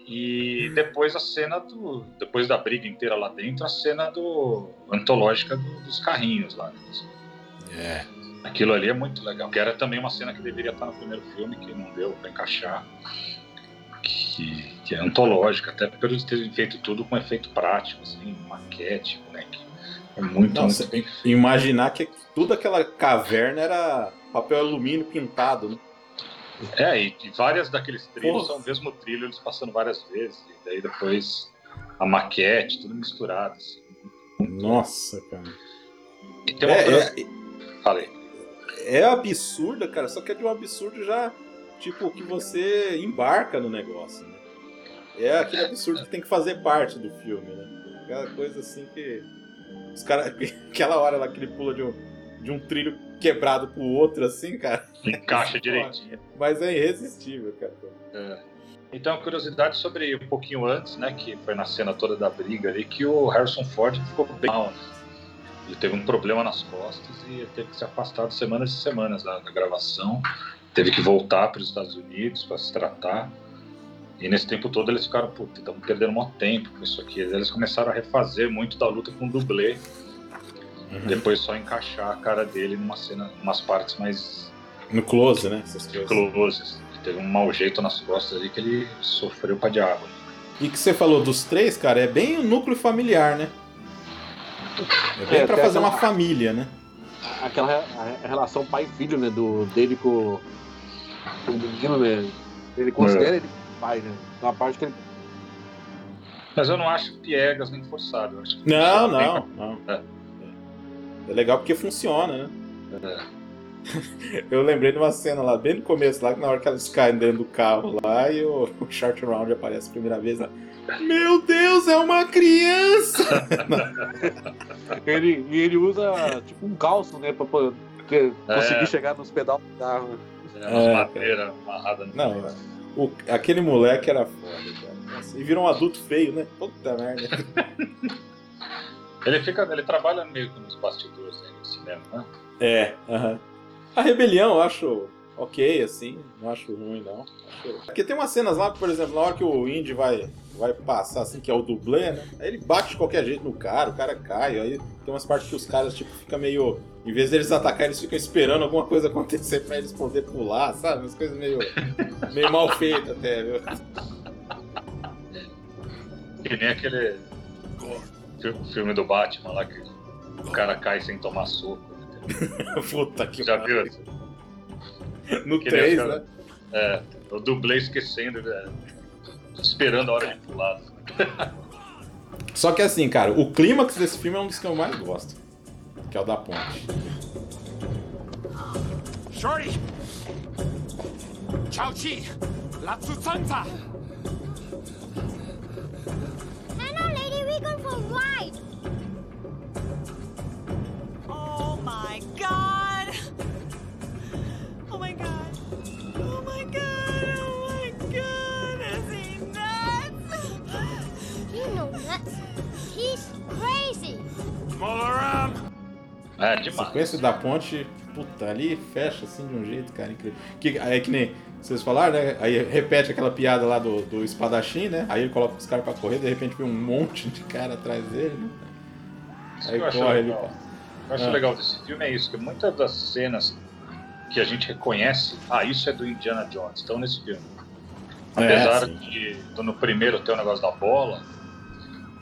e depois a cena do. Depois da briga inteira lá dentro, a cena do. antológica do- dos carrinhos lá. né? É. Aquilo ali é muito legal. Que era também uma cena que deveria estar no primeiro filme, que não deu pra encaixar. Que, que é antológica, até por eles terem feito tudo com efeito prático, assim, maquete, né? É muito, Nossa, muito Imaginar que tudo aquela caverna era papel alumínio pintado, né? É, e, e várias daqueles trilhos Porra. são o mesmo trilho, eles passando várias vezes. E daí depois a maquete, tudo misturado. Assim. Nossa, cara. E tem uma É, coisa. é, Falei. é absurda, cara, só que é de um absurdo já, tipo, que você embarca no negócio, né? É aquele absurdo que tem que fazer parte do filme, né? Aquela coisa assim que. Os caras. <laughs> Aquela hora lá que ele pula de um, de um trilho quebrado pro outro, assim, cara. Encaixa direitinho. Mas é irresistível, cara. É. Então, curiosidade sobre um pouquinho antes, né, que foi na cena toda da briga ali, que o Harrison Ford ficou bem mal. né? Ele teve um problema nas costas e teve que se afastar de semanas e semanas da, da gravação. Teve que voltar para os Estados Unidos para se tratar. E nesse tempo todo eles ficaram, puta, estamos perdendo muito tempo com isso aqui. Eles começaram a refazer muito da luta com o dublê. Uhum. Depois só encaixar a cara dele numa cena, umas partes mais No close, né? Essas closes. Teve um mau jeito nas costas ali que ele sofreu pra diabo. E que você falou dos três, cara, é bem o núcleo familiar, né? É bem É, pra fazer uma aquela- família, né? Aquela re- a relação pai e filho, né? Do, dele com, com o menino, né? Ele considera ele pai, né? Uma parte que ele. Mas eu não acho piegas nem forçado. Eu acho que Não, bem não, não. É. É legal porque funciona, né? <laughs> Eu lembrei de uma cena lá, bem no começo, lá, que na hora que eles caem dentro do carro lá e o, <laughs> o Short Round aparece a primeira vez lá. Meu Deus, é uma criança! <laughs> ele e ele usa tipo um calço, né? Pra poder conseguir É. chegar nos pedais do carro. É, umas É, madeiras amarradas no Não. O- aquele moleque era foda, cara. E virou um adulto feio, né? Puta merda. Ele fica, ele trabalha meio que nos bastidores aí no cinema, né? É, aham. A rebelião eu acho ok, assim, não acho ruim, não. Acho- Porque tem umas cenas lá, por exemplo, na hora que o Indy vai, vai passar, assim, que é o dublê, né? Aí ele bate de qualquer jeito no cara, o cara cai, aí tem umas partes que os caras, tipo, ficam meio. Em vez deles atacar, eles ficam esperando alguma coisa acontecer pra eles poderem pular, sabe? Umas coisas meio. meio mal feitas até, viu? Que nem aquele fi- filme do Batman lá que o cara cai sem tomar soco. né? <laughs> Puta que Já viu? No Que nem 3, os cara- né? É, o dublê esquecendo, é, esperando a hora de pular. Só que assim, cara, o clímax desse filme é um dos que eu mais gosto. Que é o da ponte. Shorty! Chao Chi! Latsu Zanza! Anna, lady, we go for a ride. Oh my god! Oh my god! Oh my god! Oh my god! Is he nuts? You know nuts. He's crazy. Molaram! É, A demais. sequência da ponte, puta, ali fecha assim de um jeito, cara, incrível. Que, é que nem vocês falaram, né? Aí repete aquela piada lá do, do espadachim, né? Aí ele coloca os caras pra correr, de repente vem um monte de cara atrás dele, né? Isso Aí que eu acho corre ele. Eu acho Ah. legal desse filme é isso, que muitas das cenas que a gente reconhece, ah, isso é do Indiana Jones, estão nesse filme. É, Apesar sim. de no primeiro ter o negócio da bola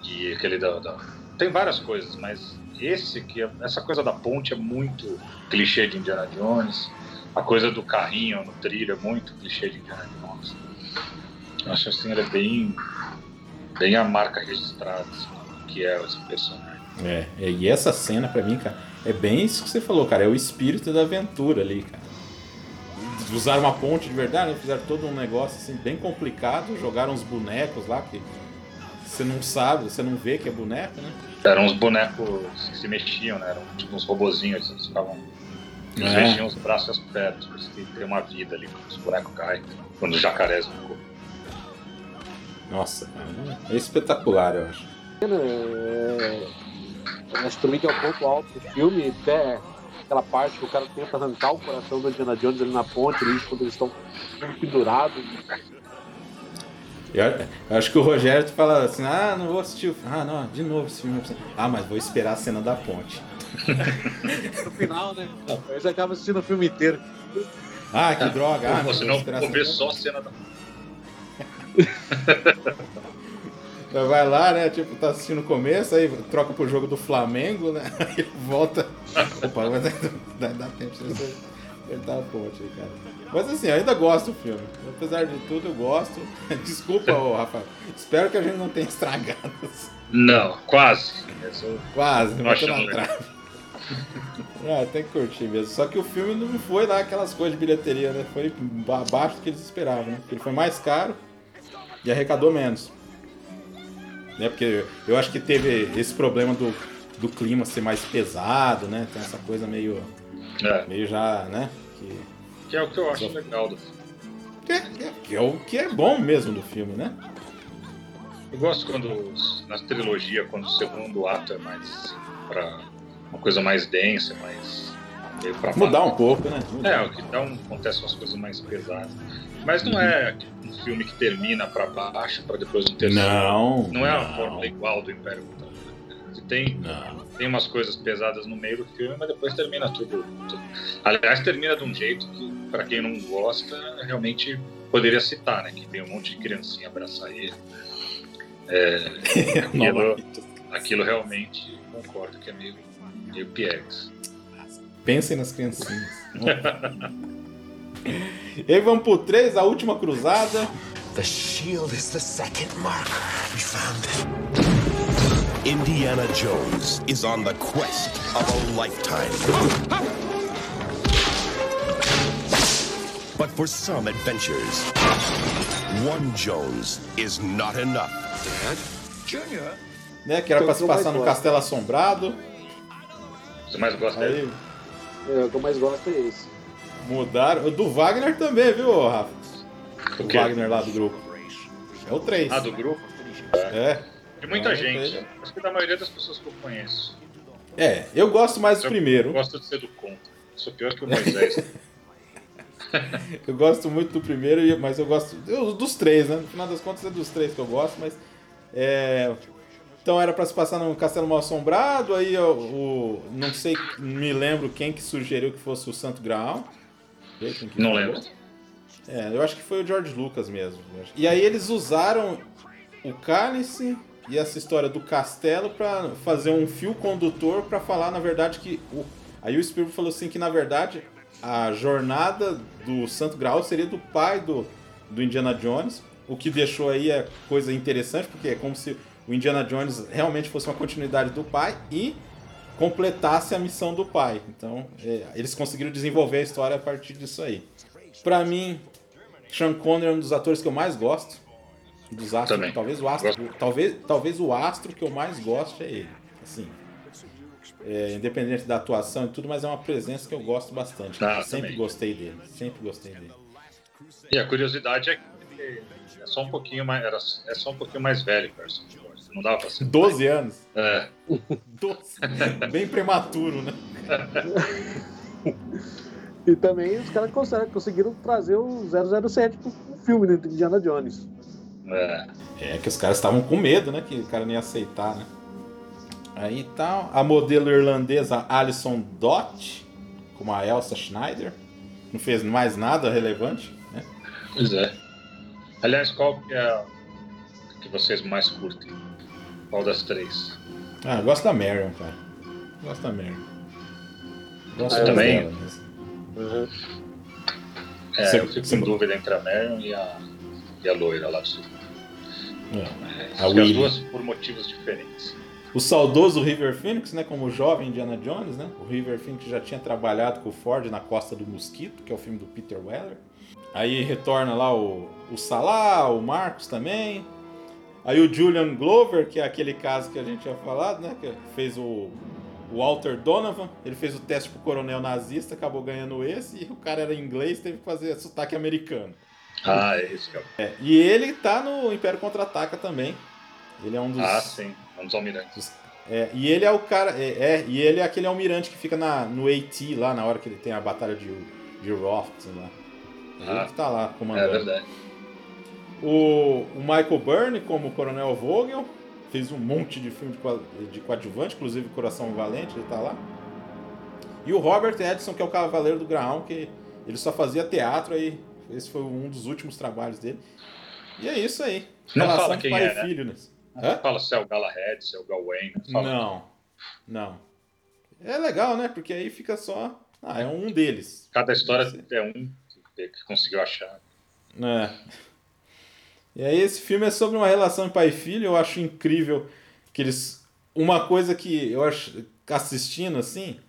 e aquele da, da- Tem várias coisas, mas esse que essa coisa da ponte é muito clichê de Indiana Jones. A coisa do carrinho no trilho é muito clichê de Indiana Jones. Eu acho assim, ele é bem, bem a marca registrada assim, que é esse personagem. É, é, e essa cena pra mim, cara, é bem isso que você falou, cara. É o espírito da aventura ali, cara. Usaram uma ponte de verdade, né? fizeram todo um negócio assim bem complicado, jogaram uns bonecos lá que você não sabe, você não vê que é boneco, né? Eram uns bonecos que se mexiam, né? Eram tipo uns robozinhos, eles ficavam. Eles É. mexiam os braços e as pernas, por isso que tem uma vida ali, quando os bonecos caem, quando os jacarés corpo. Nossa, é espetacular, eu acho. É, acho que é o ponto alto do filme, até aquela parte que o cara tenta arrancar o coração do Indiana Jones ali na ponte, ali, quando eles estão pendurados. Eu, eu acho que o Rogério fala assim, ah, não vou assistir o filme. Ah, não, de novo esse filme. Ah, mas vou esperar a cena da ponte. <laughs> No final, né? Aí você acaba assistindo o filme inteiro. Ah, que droga. Ah, Pô, não, vou ver só a cena da. <laughs> Então vai lá, né? Tipo, tá assistindo o começo, aí troca pro jogo do Flamengo, né? <laughs> Aí volta. Opa, vai dar, tempo de você apertar a ponte aí, cara. Mas assim, eu ainda gosto do filme. Apesar de tudo, eu gosto. <laughs> Desculpa, ô, Rafael. Espero que a gente não tenha estragado. Não, quase. Eu- Quase, Não bateu na trave. Ah, <laughs> tem que curtir mesmo. Só que o filme não foi lá aquelas coisas de bilheteria, né? Foi abaixo do que eles esperavam, né? Porque ele foi mais caro e arrecadou menos. Né? Porque eu acho que teve esse problema do, do clima ser mais pesado, né? Tem essa coisa meio, É, meio já, né? Que, que é o que eu acho legal do filme. que, é, que é o que é bom mesmo do filme, né? Eu gosto quando, na trilogia, quando o segundo ato é mais pra uma coisa mais densa, mais. Mudar um pouco, né? Mudar. É, o que dá um, acontece umas coisas mais pesadas. Mas não é um filme que termina pra baixo pra depois um terceiro. Não. Não é a não, fórmula igual do Império Você tem, Não. tem umas coisas pesadas no meio do filme, mas depois termina tudo. tudo. Aliás, termina de um jeito que, pra quem não gosta, realmente poderia citar, né? Que tem um monte de criancinha abraçar ele. É, <laughs> aquilo, aquilo realmente concordo que é meio, meio piegas. Pensem nas criancinhas. <laughs> e aí vamos pro 3, a última cruzada. The shield is the second marker. We found it. Indiana Jones is on the quest of a lifetime. But for some adventures, one Jones is not enough. Dad? Junior? Né, que era pra Eu se passar no. Castelo Assombrado. Você mais gosta Aí dele? É, o que eu mais gosto é esse. mudaram. O do Wagner também, viu, Rafa? O O? Wagner lá do grupo. É o 3. Ah, do grupo? É. De muita Ah, gente. ok. Acho que da maioria das pessoas que eu conheço. É, eu gosto mais do Eu primeiro. gosto de ser do contra. Sou pior que o Moisés. <laughs> Eu gosto muito do primeiro, mas eu gosto eu- dos três, né? No final das contas é dos três que eu gosto, mas. é, Então era pra se passar no Castelo Mal Assombrado, aí o, o- Não sei, me lembro quem que sugeriu que fosse o Santo Graal. Não lembro. É, eu acho que foi o George Lucas mesmo. eu. E aí eles usaram o cálice e essa história do castelo pra fazer um fio condutor pra falar, na verdade, que. O... Aí o Spielberg falou assim que, na verdade, a jornada do Santo Graal seria do pai do, do Indiana Jones. O que deixou aí é coisa interessante, porque é como se o Indiana Jones realmente fosse uma continuidade do pai e completasse a missão do pai. Então, é, eles conseguiram desenvolver a história a partir disso aí. Pra mim, Sean Connery é um dos atores que eu mais gosto. Dos astros, Também. talvez o astro, Gosto. talvez, talvez o astro que eu mais gosto é ele. Assim, é, independente da atuação e tudo, mas é uma presença que eu gosto bastante. Ah, sempre também. gostei dele, sempre gostei dele. E a curiosidade é que ele é só um pouquinho mais, era, é só um pouquinho mais velho Ford. Não dava pra ser. 12 anos, É, <laughs> 12, bem prematuro, né? <laughs> E também os caras conseguiram, trazer o 007 pro pro filme dentro de Indiana Jones. É. É que os caras estavam com medo, né? Que o cara não ia aceitar, né? Aí tal. A modelo irlandesa Alison Dott, como a Elsa Schneider. Não fez mais nada relevante, né? Pois é. Aliás, qual que é a que vocês mais curtem? Qual das três? Ah, eu gosto da Marion, cara. Gosto da Mary. Eu Gosto mais também. dela mesmo. Uhum. É, Você- eu fico você- em dúvida entre a Marion e a, e a loira lá do sul. É. A as duas por motivos diferentes. O saudoso River Phoenix, né, como jovem Indiana Jones, né? O River Phoenix já tinha trabalhado com o Ford na Costa do Mosquito, que é o filme do Peter Weller. Aí retorna lá o, o Salah, o Marcos também. Aí o Julian Glover, que é aquele caso que a gente tinha falado, né? Que fez o, o Walter Donovan. Ele fez o teste pro coronel nazista, acabou ganhando esse. E o cara era inglês, teve que fazer sotaque americano. Ah, é isso eu... É, e ele tá no Império Contra-Ataca também. Ele é um dos... Ah, sim. Um dos almirantes. É, e ele é o cara. É, é, e ele é aquele almirante que fica na, no AT lá na hora que ele tem a batalha de, de Roth lá. Ele Ah, que tá lá É comandando. verdade. o, o Michael Byrne, como Coronel Vogel, fez um monte de filme de, de coadjuvante, inclusive Coração Valente, ele tá lá. E o Robert Edson, que é o Cavaleiro do Graal, que ele só fazia teatro aí. Esse foi um dos últimos trabalhos dele. E é isso aí. Não Relação fala quem pai é, e né? filho, né? Não fala se é o Galahad, se é o Gawain. Não. Fala. Não, não. É legal, né? Porque aí fica só. Ah, é um deles. Cada história é um que que conseguiu achar. É. E aí esse filme é sobre uma relação de pai e filho. Eu acho incrível que eles. Uma coisa que eu acho assistindo assim.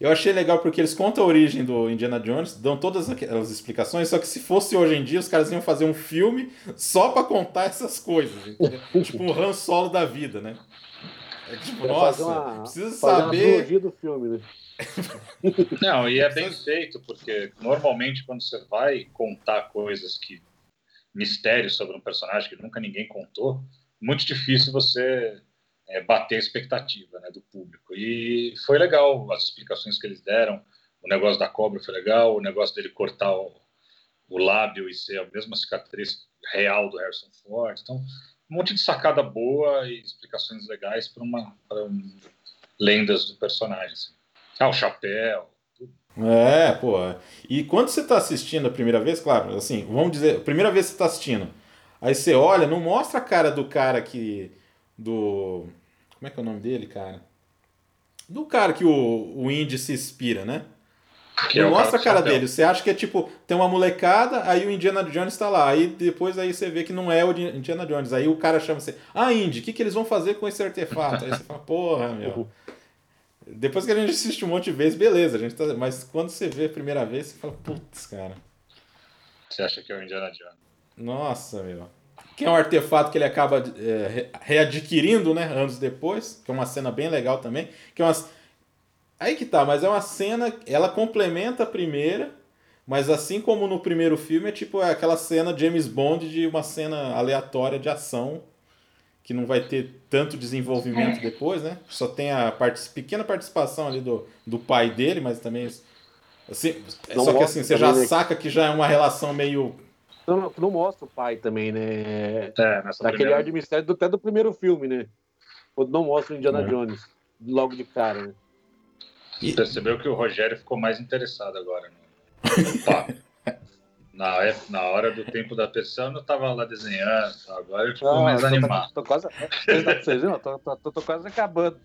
Eu achei legal porque eles contam a origem do Indiana Jones, dão todas aquelas explicações, só que se fosse hoje em dia, os caras iam fazer um filme só pra contar essas coisas. entendeu? <laughs> tipo um Han Solo da vida, né? É tipo, Quero nossa, uma- precisa uma saber. do filme, né? <laughs> Não, e é bem feito, porque normalmente quando você vai contar coisas que. mistérios sobre um personagem que nunca ninguém contou, muito difícil você é, bater a expectativa né, do público. E foi legal as explicações que eles deram. O negócio da cobra foi legal, o negócio dele cortar o, o lábio e ser a mesma cicatriz real do Harrison Ford. Então, um monte de sacada boa e explicações legais para uma pra um- lendas do personagem. assim. Ah, o chapéu. É, pô. E quando você tá assistindo a primeira vez, claro, assim, vamos dizer, a primeira vez que você tá assistindo, aí você olha, não mostra a cara do cara que. Do. Como é que é o nome dele, cara? Do cara que o, o Indy se inspira, né? Que é não o cara mostra a cara chapéu. dele. Você acha que é tipo, tem uma molecada, aí o Indiana Jones tá lá. Aí depois aí você vê que não é o Di- Indiana Jones. Aí o cara chama você, ah, Indy, o que, que eles vão fazer com esse artefato? Aí você fala, porra, <laughs> meu. Depois que a gente assiste um monte de vezes, beleza, a gente tá... mas quando você vê a primeira vez, você fala, putz, cara. Você acha que é o Indiana Jones? Nossa, meu. Que é um artefato que ele acaba é, re- readquirindo, né, anos depois, que é uma cena bem legal também, que é umas... Aí que tá, mas é uma cena, ela complementa a primeira, mas assim como no primeiro filme, é tipo aquela cena James Bond de uma cena aleatória de ação, que não vai ter tanto desenvolvimento depois, né? Só tem a parte, pequena participação ali do, do pai dele, mas também... Assim, Não só que assim, você já saca que já é uma relação meio Não, não, não mostra o pai também, né? É, nessa Daquele primeira- ar de mistério do- até do primeiro filme, né? Quando não mostra o Indiana É. Jones logo de cara, né? E- Percebeu que o Rogério ficou mais interessado agora no papo. <laughs> na, é- na hora do tempo da pessoa, eu tava lá desenhando, tá? agora ele ficou Ah, mais tô- animado. Tô, quase. Vocês tá- viram? Tô, tô, tô- tô quase acabando.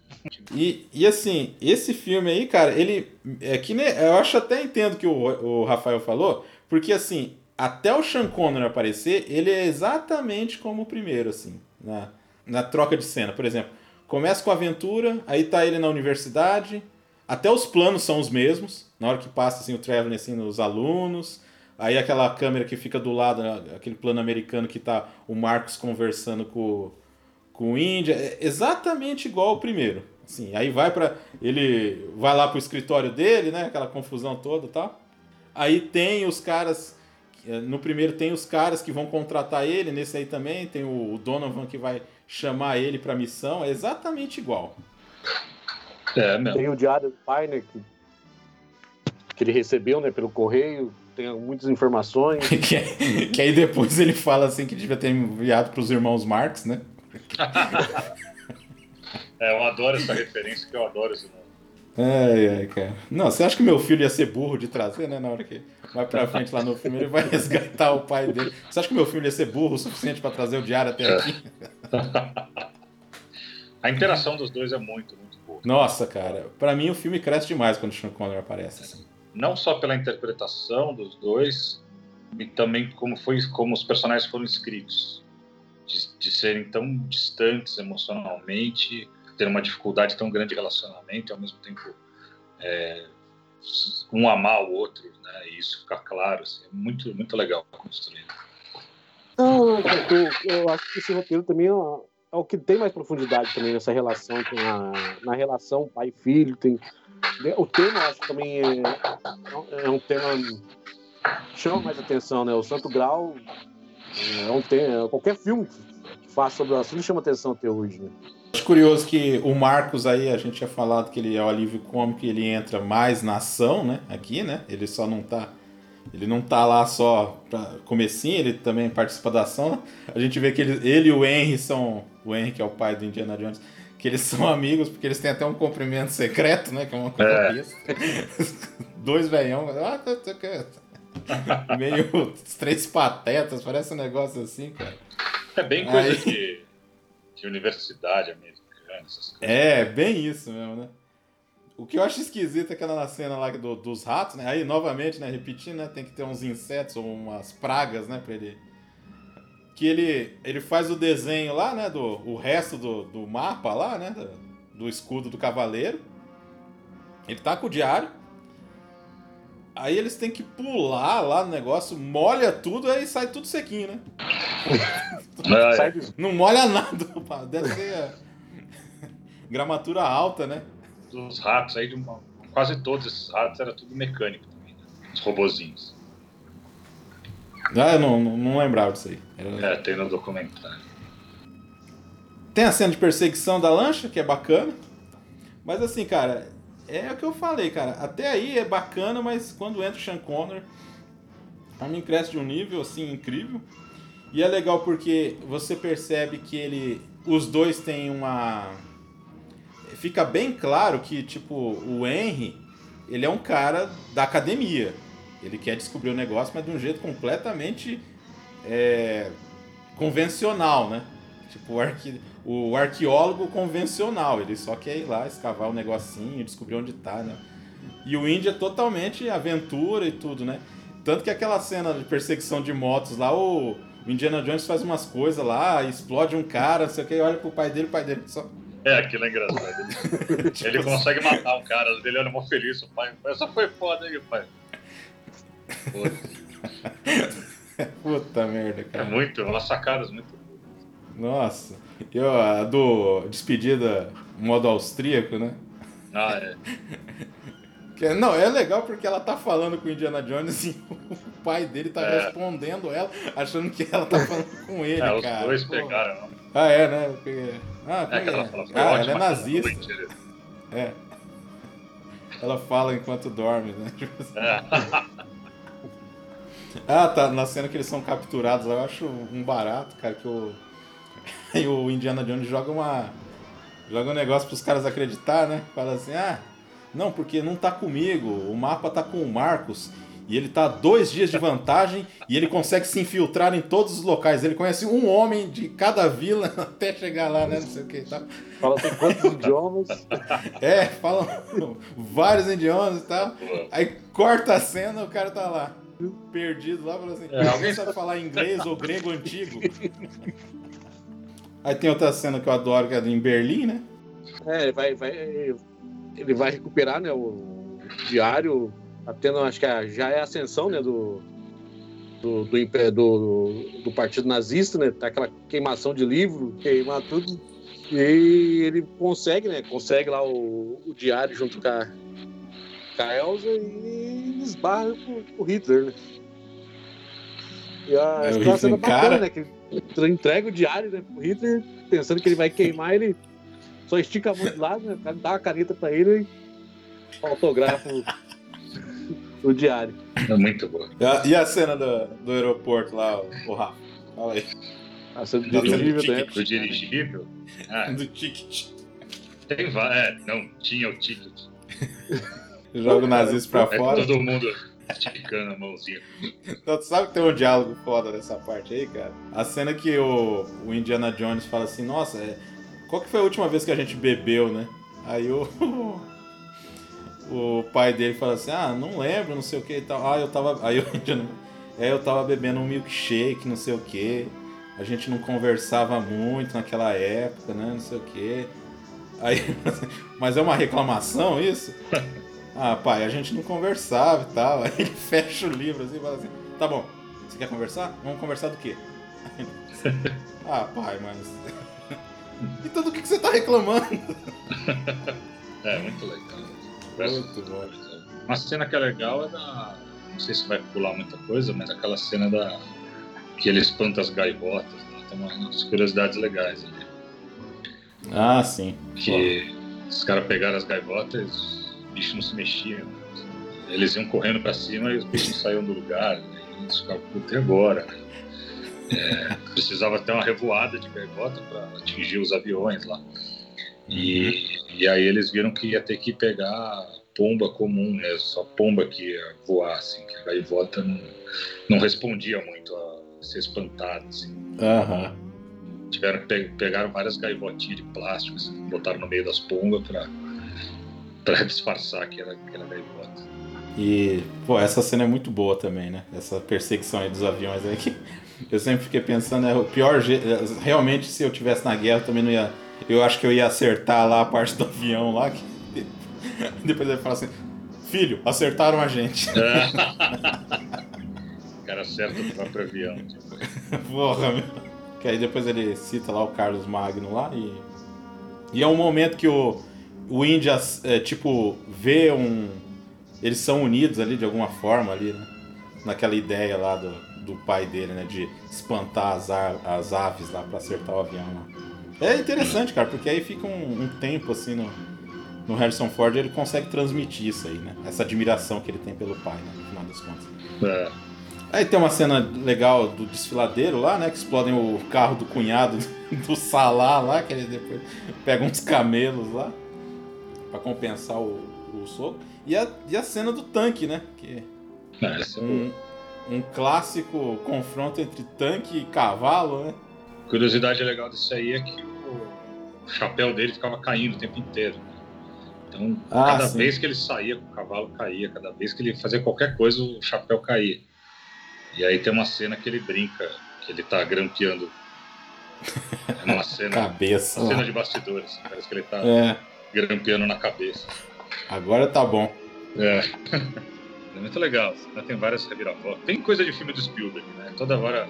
E, e assim, esse filme aí, cara, ele. É que nem, eu acho até entendo que o, o Rafael falou, porque assim, até o Sean Connery aparecer, ele é exatamente como o primeiro, assim, na, na troca de cena. Por exemplo, começa com a aventura, aí tá ele na universidade, até os planos são os mesmos, na hora que passa assim, o traveling assim, nos alunos. Aí aquela câmera que fica do lado, aquele plano americano que tá o Marcos conversando com, com o Índia, é exatamente igual ao primeiro. Assim, aí vai para ele vai lá pro escritório dele, né, aquela confusão toda, tal. Aí tem os caras no primeiro tem os caras que vão contratar ele, nesse aí também tem o Donovan que vai chamar ele para missão, é exatamente igual. É, mesmo. Tem o diário do pai, né? Que, que ele recebeu, né? Pelo correio. Tem muitas informações. <laughs> que, que aí depois ele fala assim que devia ter enviado pros irmãos Marx, né? É, eu adoro essa referência, que eu adoro esse nome. Ai, ai, cara. Não, você acha que meu filho ia ser burro de trazer, né? Na hora que vai pra frente lá no filme, ele vai <laughs> resgatar o pai dele. Você acha que meu filho ia ser burro o suficiente pra trazer o diário até aqui? <laughs> A interação dos dois é muito, muito boa. Nossa, cara, pra mim o filme cresce demais quando o Sean Connery aparece. Assim. Não só pela interpretação dos dois, e também como foi como os personagens foram escritos. De, de serem tão distantes emocionalmente, ter uma dificuldade tão grande de relacionamento e ao mesmo tempo é, um amar o outro, né? E isso ficar claro, assim, é muito, muito legal construído. Não, eu, eu acho que esse roteiro também é, é o que tem mais profundidade também nessa relação a, na relação pai-filho. Tem, o tema, eu acho que também é, é um tema chama mais atenção, né? O Santo Grau é um tema, qualquer filme que faça sobre o assunto chama atenção até hoje, né? Acho curioso que o Marcos aí, a gente tinha falado que ele é o alívio cômico e ele entra mais na ação, né? Aqui, né? Ele só não tá. Ele não tá lá só pra comecinho, ele também participa da ação. A gente vê que ele, ele e o Henry são. O Henry, que é o pai do Indiana Jones, que eles são amigos, porque eles têm até um cumprimento secreto, né? Que é uma coisa É. Dois velhão. Ah, tá, tá, tá. Meio três patetas, parece um negócio assim, cara. É bem coisa Aí- de, de universidade americana, essas coisas. É, bem isso mesmo, né? O que eu acho esquisito é aquela cena lá do- dos ratos, né? Aí, novamente, né? Repetindo, né? Tem que ter uns insetos ou umas pragas, né? Pra ele... Que ele, ele faz o desenho lá, né? Do, o resto do, do mapa lá, né? Do, do escudo do cavaleiro. Ele tá com o diário. Aí eles têm que pular lá no negócio, molha tudo, aí sai tudo sequinho, né? É, do- Não molha nada, pá. deve ser é, gramatura alta, né? Os ratos aí, de uma- quase todos esses ratos era tudo mecânico também, né? Os robozinhos. Ah, eu não, não, não lembrava disso aí. Era- É, tem no documentário. Tem a cena de perseguição da lancha, que é bacana. Mas assim, cara, é o que eu falei, cara. Até aí é bacana, mas quando entra o Sean Connor, a mim cresce de um nível assim incrível. E é legal porque você percebe que ele. Os dois têm uma. Fica bem claro que, tipo, o Henry, ele é um cara da academia. Ele quer descobrir o negócio, mas de um jeito completamente é, convencional, né? Tipo, o, arque... o arqueólogo convencional. Ele só quer ir lá, escavar o negocinho, descobrir onde tá, né? E o Indy é totalmente aventura e tudo, né? Tanto que aquela cena de perseguição de motos lá, o Indiana Jones faz umas coisas lá, explode um cara, não sei o que, olha pro pai dele, o pai dele só. É, aquilo é engraçado. Ele, <laughs> ele consegue matar um cara, ele olha mó feliz, o pai. Essa foi foda aí, pai. <laughs> Puta merda, É cara. muito, umas sacadas muito. Nossa. E a do despedida modo austríaco, né? Ah, é. <laughs> Que, é- não, é legal porque ela tá falando com o Indiana Jones e <laughs> o pai dele tá É. respondendo ela, achando que ela tá falando <laughs> com ele, É, os cara. dois Pô. pegaram. não? Ah, é, né? Porque- Ah, É que ela fala, ah ela é nazista. É. Ela fala enquanto dorme, né? Tipo assim. É. Ah, tá. Na cena que eles são capturados, eu acho um barato, cara, que o. Aí <laughs> o Indiana Jones joga uma. Joga um negócio pros caras acreditar, né? Fala assim, ah, não, porque não tá comigo, o mapa tá com o Marcos. E ele tá dois dias de vantagem e ele consegue se infiltrar em todos os locais. Ele conhece um homem de cada vila <laughs> até chegar lá, né? Não sei o que e tal. Fala tem quantos idiomas. <laughs> É, falam vários idiomas e tal. Aí corta a cena, o cara tá lá, perdido lá, falando assim: É, alguém sabe falar inglês ou grego antigo? Aí tem outra cena que eu adoro, que é em Berlim, né? É, ele vai, vai, ele vai recuperar né, o diário, tendo, acho que é- já é a ascensão né, do, do, do, do, do partido nazista, né? Tá aquela queimação de livro, queimar tudo. E ele consegue, né? Consegue lá o, o diário junto com a, com a Elsa e esbarra pro, pro Hitler, né? E a É, o essa cena Hitler bacana, né? Que ele entrega o diário né, pro Hitler, pensando que ele vai queimar, ele só estica a mão de lado, né? Dá uma caneta pra ele e autografa o, o diário. É muito boa. E a, e a cena do, do aeroporto lá, o, o Rafa? Fala aí. A cena Da dirigível, do né? ticket. O dirigível. Ah, <laughs> Do ticket. tem va- É, não, tinha o ticket. <laughs> Joga o nazista pra É fora. todo mundo esticando a mãozinha. Então, tu sabe que tem um diálogo foda nessa parte aí, cara? A cena que o, o Indiana Jones fala assim, nossa, é, qual que foi a última vez que a gente bebeu, né? Aí o, <laughs> o pai dele fala assim, ah, não lembro, não sei o que e tal. Ah, eu tava. Aí o indiano. É, eu tava bebendo um milkshake, não sei o que. A gente não conversava muito naquela época, né? Não sei o que. Aí, <laughs> mas é uma reclamação isso? <laughs> Ah, pai, a gente não conversava e tal. <laughs> Aí ele fecha o livro assim e fala assim: tá bom, você quer conversar? Vamos conversar do quê? <laughs> ah, pai, mas. então do que, que você tá reclamando? <laughs> É, muito legal. Muito bom. Uma cena que é legal é da. Não sei se vai pular muita coisa, mas aquela cena da. que ele espanta as gaivotas. Né? Tem umas curiosidades legais ali. Ah, sim. Que os caras pegaram as gaivotas bichos não se mexiam. Eles iam correndo pra cima e os bichos saíam do lugar. Né? Eles ficavam, puta, e agora? né? É, precisava ter uma revoada de gaivota para atingir os aviões lá. E, e aí eles viram que ia ter que pegar pomba comum mesmo, só pomba que ia voar, assim, que a gaivota não, não respondia muito a ser espantada, assim. Aham. Tiveram, pe- pegaram várias gaivotinhas de plástico, assim, botaram no meio das pombas para para disfarçar que era, que era gaivota. E, pô, essa cena é muito boa também, né? Essa perseguição aí dos aviões aí que <laughs> eu sempre fiquei pensando, é o pior jeito. Realmente, se eu tivesse na guerra, eu também não ia. Eu acho que eu ia acertar lá a parte do avião lá. Que... <laughs> Depois ele fala assim: Filho, acertaram a gente. <laughs> O cara acerta o próprio avião. tipo. Porra, meu. Que aí depois ele cita lá o Carlos Magno lá e. E é um momento que o, o Índia, é, tipo, vê um. Eles são unidos ali de alguma forma ali, né? Naquela ideia lá do, do pai dele, né? De espantar as, a- as aves lá pra acertar o avião lá. É interessante, cara, porque aí fica um, um tempo assim no, no Harrison Ford ele consegue transmitir isso aí, né? Essa admiração que ele tem pelo pai, né? No final das contas. É. Aí tem uma cena legal do desfiladeiro lá, né? Que explodem o carro do cunhado <laughs> do Salá lá, que ele depois pega uns camelos lá pra compensar o, o soco. E a, e a cena do tanque, né? Que É, é um, um clássico confronto entre tanque e cavalo, né? curiosidade legal disso aí é que o chapéu dele ficava caindo o tempo inteiro. Então, Ah, cada sim. vez que ele saía, o cavalo caía. Cada vez que ele fazia qualquer coisa, o chapéu caía. E aí tem uma cena que ele brinca, que ele tá grampeando. É uma <laughs> cena, Cabeça. uma cena de bastidores. Parece que ele tá É, grampeando na cabeça. agora tá bom. É. <laughs> É muito legal. Tem várias reviravoltas. Tem coisa de filme do Spielberg, né? Toda hora,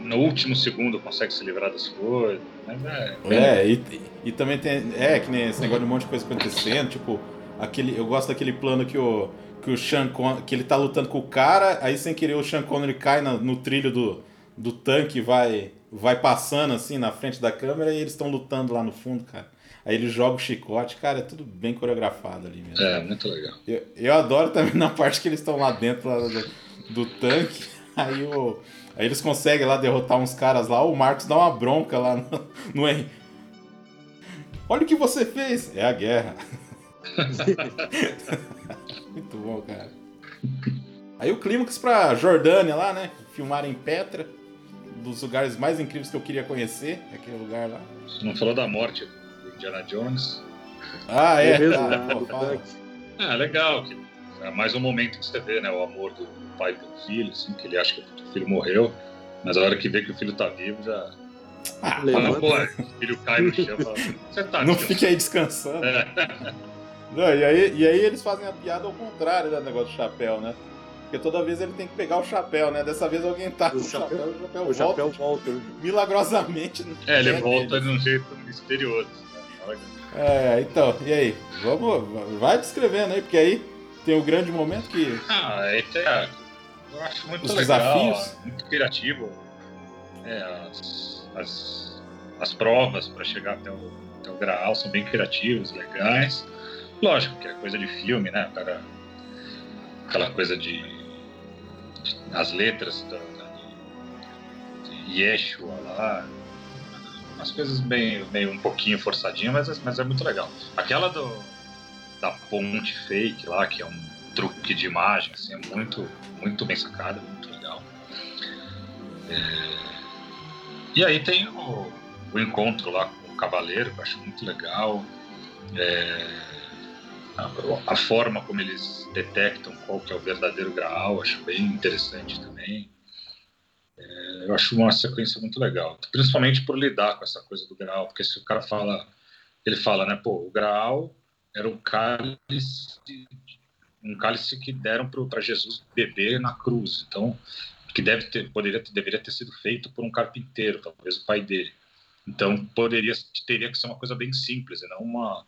no último segundo, consegue se livrar das coisas. Mas é. É, e, e também tem. É, que nem esse negócio de um monte de coisa acontecendo, tipo, aquele. Eu gosto daquele plano que o. Que o Sean Con, que ele tá lutando com o cara, aí sem querer o Sean Connery cai na- no trilho do, do tanque e vai, vai passando assim na frente da câmera e eles estão lutando lá no fundo, cara. Aí ele joga o chicote, cara, é tudo bem coreografado ali mesmo. É, muito legal. Eu, eu adoro também <laughs> na parte que eles estão lá dentro lá do, do tanque. <laughs> Aí, o, aí eles conseguem lá derrotar uns caras lá. O Marcos dá uma bronca lá no, no Henry. Olha o que você fez! É a guerra. <laughs> Muito bom, cara. Aí o clímax pra Jordânia lá, né? Filmar em Petra. Um dos lugares mais incríveis que eu queria conhecer. Aquele lugar lá. Você não falou da morte Indiana Jones? Ah, é. É mesmo, né? fala. É, legal. Que é mais um momento que você vê, né? O amor do pai pelo filho, assim, que ele acha que o filho morreu. Mas a hora que vê que o filho tá vivo, já. Ah, Fala, pô, o filho cai no chão e fala, você tá não descansando?" fique aí descansando. É. Não, e, aí, e aí eles fazem a piada ao contrário do negócio do chapéu, né? Porque toda vez ele tem que pegar o chapéu, né? Dessa vez alguém tá com O o chapéu, chapéu- o chapéu O volta chapéu volta. milagrosamente. no É, ele volta deles. de um jeito misterioso. É, então, e aí? Vamos, vai descrevendo aí, porque aí tem o grande momento que. Ah, a- eu acho muito Os legal, desafios? muito criativo. É, as, as, as provas para chegar até o, até o Graal são bem criativas, legais. Lógico que é coisa de filme, né? Cara, aquela coisa de, de- as letras da, da- de Yeshua lá, umas coisas bem, meio um pouquinho forçadinhas, mas, mas é muito legal. Aquela do, da ponte fake lá, que é um truque de imagem, assim, é muito, muito bem sacada, muito legal. É, E aí tem o, o encontro lá com o Cavaleiro, que eu acho muito legal. É, a, a forma como eles detectam qual que é o verdadeiro Graal, acho bem interessante também. É, eu acho uma sequência muito legal, principalmente por lidar com essa coisa do Graal, porque se o cara fala, ele fala, né, pô, o Graal era um cálice, um cálice que deram para Jesus beber na cruz, então que deve ter, poderia, deveria ter sido feito por um carpinteiro, talvez o pai dele. Então poderia, teria que ser uma coisa bem simples, e não uma,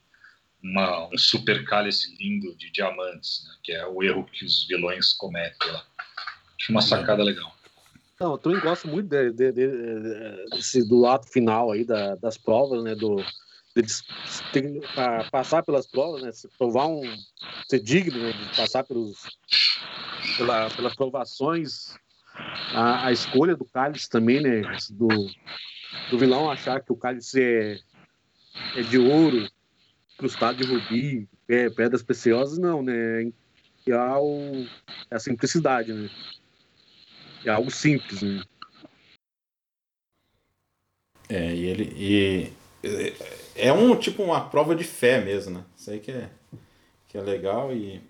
uma um super cálice lindo de diamantes, né, que é o erro que os vilões cometem lá. Acho uma sacada legal. Não, eu também gosto muito de, de, de, desse, do ato final aí da, das provas, né? Do, deles terem, a, passar pelas provas, né? Se provar um. ser digno né, de passar pelos, pela, pelas provações. A, a escolha do cálice também, né? Do, do vilão achar que o cálice é, é de ouro, crustado de rubi, é, pedras preciosas, não, né? É, o, é a simplicidade, né? É algo simples, né? É, e ele. E, é um tipo uma prova de fé mesmo, né? Isso aí que é, que é legal e.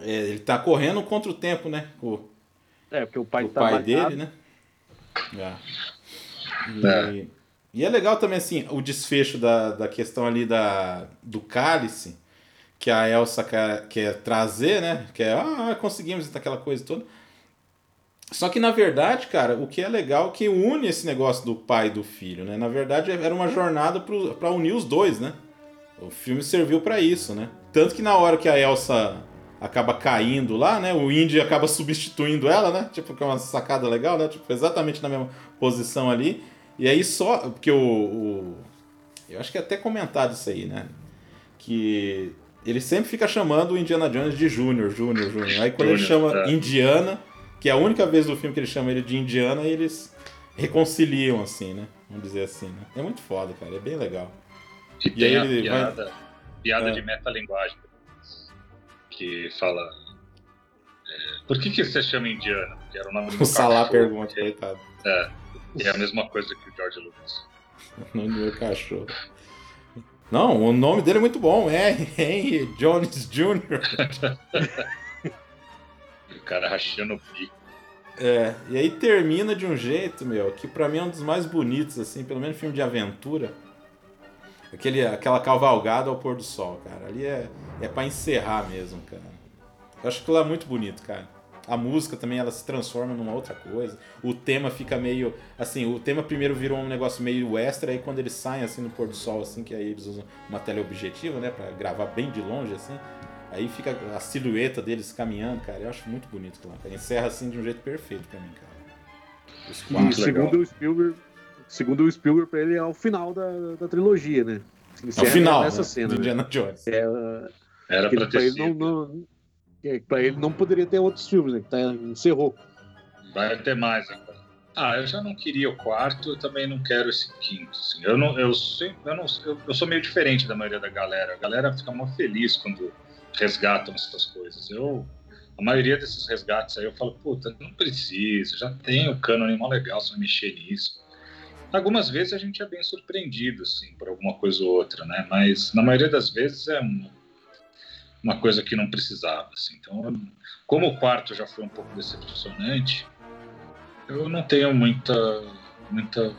É, ele tá correndo contra o tempo, né? O, é, porque o pai, o tá pai marcado. dele, né? É. E, e é legal também, assim, o desfecho da, da questão ali da, do cálice, que a Elsa quer, quer trazer, né? Que é, ah, conseguimos aquela coisa toda. Só que na verdade, cara, o que é legal é que une esse negócio do pai e do filho, né? Na verdade, era uma jornada para unir os dois, né? O filme serviu para isso, né? Tanto que na hora que a Elsa acaba caindo lá, né? O Indy acaba substituindo ela, né? Tipo, que é uma sacada legal, né? Tipo, exatamente na mesma posição ali. E aí só. Porque o. o eu acho que é até comentado isso aí, né? Que ele sempre fica chamando o Indiana Jones de Júnior, Júnior, Júnior. Aí quando ele Júnior, chama é. Indiana, que é a única vez do filme que ele chama ele de Indiana, eles reconciliam, assim, né? Vamos dizer assim, né? É muito foda, cara. É bem legal. E, E tem aí ele vai- piada, piada É. de metalinguagem que fala. é, por que, que você chama indiano? Porque era o nome do <laughs> O Salá pergunta, coitado. É, é a mesma coisa que o George Lucas. <laughs> O nome do meu cachorro. Não, o nome dele é muito bom. É Henry Jones Jr. <laughs> Cara <laughs> rachando o bico. É, e aí termina de um jeito, meu, que pra mim é um dos mais bonitos, assim, pelo menos filme de aventura. Aquele, aquela cavalgada ao pôr do sol, cara. Ali é, é pra encerrar mesmo, cara. Eu acho que lá é muito bonito, cara. A música também, ela se transforma numa outra coisa. O tema fica meio... Assim, o tema primeiro virou um negócio meio extra, aí quando eles saem, assim, no pôr do sol, assim, que aí eles usam uma teleobjetiva, né, pra gravar bem de longe, assim. Aí fica a silhueta deles caminhando, cara. Eu acho muito bonito aquilo lá, cara. Encerra, assim, de um jeito perfeito pra mim, cara. Os E quatro. segundo o Spielberg, segundo o Spielberg, pra ele é o final da, da trilogia, né? É o final, nessa né, cena. do né? Indiana Jones. É, Era que pra pra ter ele não, sido. não, é, pra ele não poderia ter outros filmes, né? Que tá, encerrou. Vai ter mais agora. Ah, eu já não queria o quarto, eu também não quero esse quinto. assim. Eu, não, eu, sempre, eu, não, eu, eu sou meio diferente da maioria da galera. A galera fica mó feliz quando resgatam essas coisas. Eu, a maioria desses resgates aí eu falo, puta, não precisa, já tem o cânone mó legal, você vai mexer nisso. Algumas vezes a gente é bem surpreendido, assim, por alguma coisa ou outra, né? Mas na maioria das vezes é uma, uma coisa que não precisava, assim. Então, como o quarto já foi um pouco decepcionante, eu não tenho muita. muita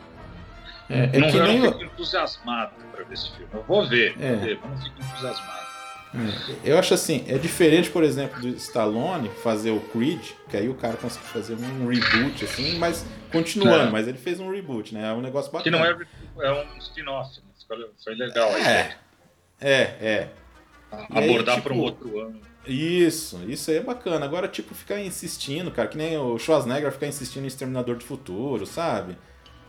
É, é não, que eu nem não fico entusiasmado para ver esse filme. Eu vou ver, É. vou ver, mas não fico entusiasmado. Eu acho assim, é diferente, por exemplo, do Stallone fazer o Creed, que aí o cara conseguiu fazer um reboot, assim, mas continuando, É. mas ele fez um reboot, né? É um negócio Que bacana. não é, é um spin-off, né? Foi legal. É, ideia. é, é. E aí, Abordar tipo, para um outro ano. Isso, isso aí é bacana. Agora, tipo, ficar insistindo, cara, que nem o Schwarzenegger ficar insistindo em Exterminador do Futuro, sabe?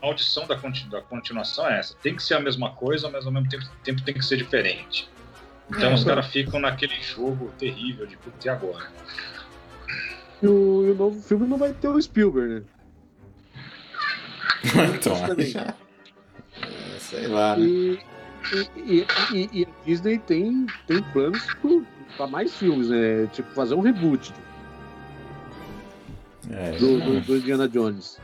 A audição da, conti- da continuação é essa. Tem que ser a mesma coisa, mas ao mesmo tempo, tempo tem que ser diferente. Então É, os caras ficam naquele jogo terrível de putz, e agora? E o, e o novo filme não vai ter o Spielberg, né? <laughs> então, é, sei lá, né? E, e, e- e a Disney tem, tem planos para mais filmes, né? Tipo, fazer um reboot É, do, do, do Indiana Jones.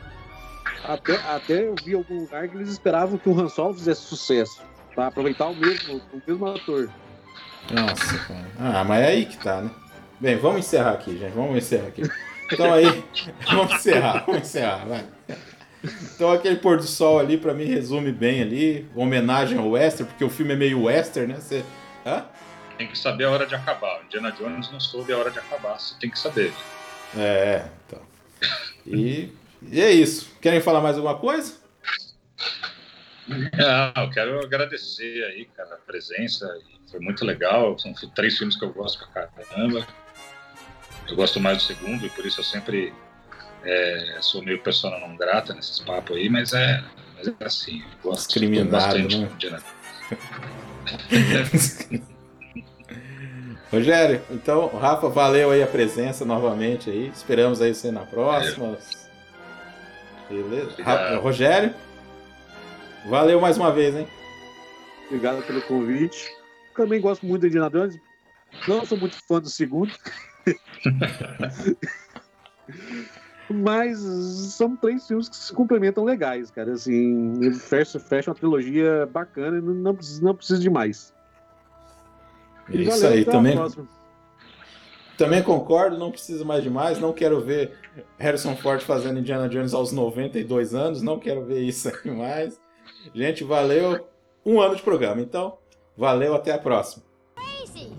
Até, até eu vi em algum lugar que eles esperavam que o Han Solo fizesse sucesso. Pra aproveitar o mesmo, o mesmo ator. Nossa, cara. Ah, mas é aí que tá, né? Bem, vamos encerrar aqui, gente. Vamos encerrar aqui. Então aí, <laughs> vamos encerrar, vamos encerrar, vai. Então aquele pôr do sol ali, pra mim, resume bem ali. Homenagem ao western, porque o filme é meio western, né? Você... Hã? Tem que saber a hora de acabar. Indiana Jones não soube a hora de acabar, você tem que saber. É, então. E, e é isso. Querem falar mais alguma coisa? Ah, eu quero agradecer aí, cara, a presença. Foi muito legal. São três filmes que eu gosto pra caramba. Eu gosto mais do segundo e por isso eu sempre é, sou meio persona não grata nesses papos aí, mas é, mas é assim. Eu gosto Discriminado, bastante né? de <laughs> Rogério, então, Rafa, valeu aí a presença novamente aí. Esperamos aí você na próxima. Beleza? Ra- Rogério, valeu mais uma vez, hein? Obrigado pelo convite. Também gosto muito de Indiana Jones. Não sou muito fã do segundo. <laughs> Mas são três filmes que se complementam legais, cara. Assim, fecha, fecha uma trilogia bacana e não, não, precisa, de mais. É Isso valeu, aí, também, também concordo, não precisa mais de mais. Não quero ver Harrison Ford fazendo Indiana Jones aos 92 anos, não quero ver isso aí mais. Gente, valeu. Um ano de programa, então, valeu, até a próxima. Crazy.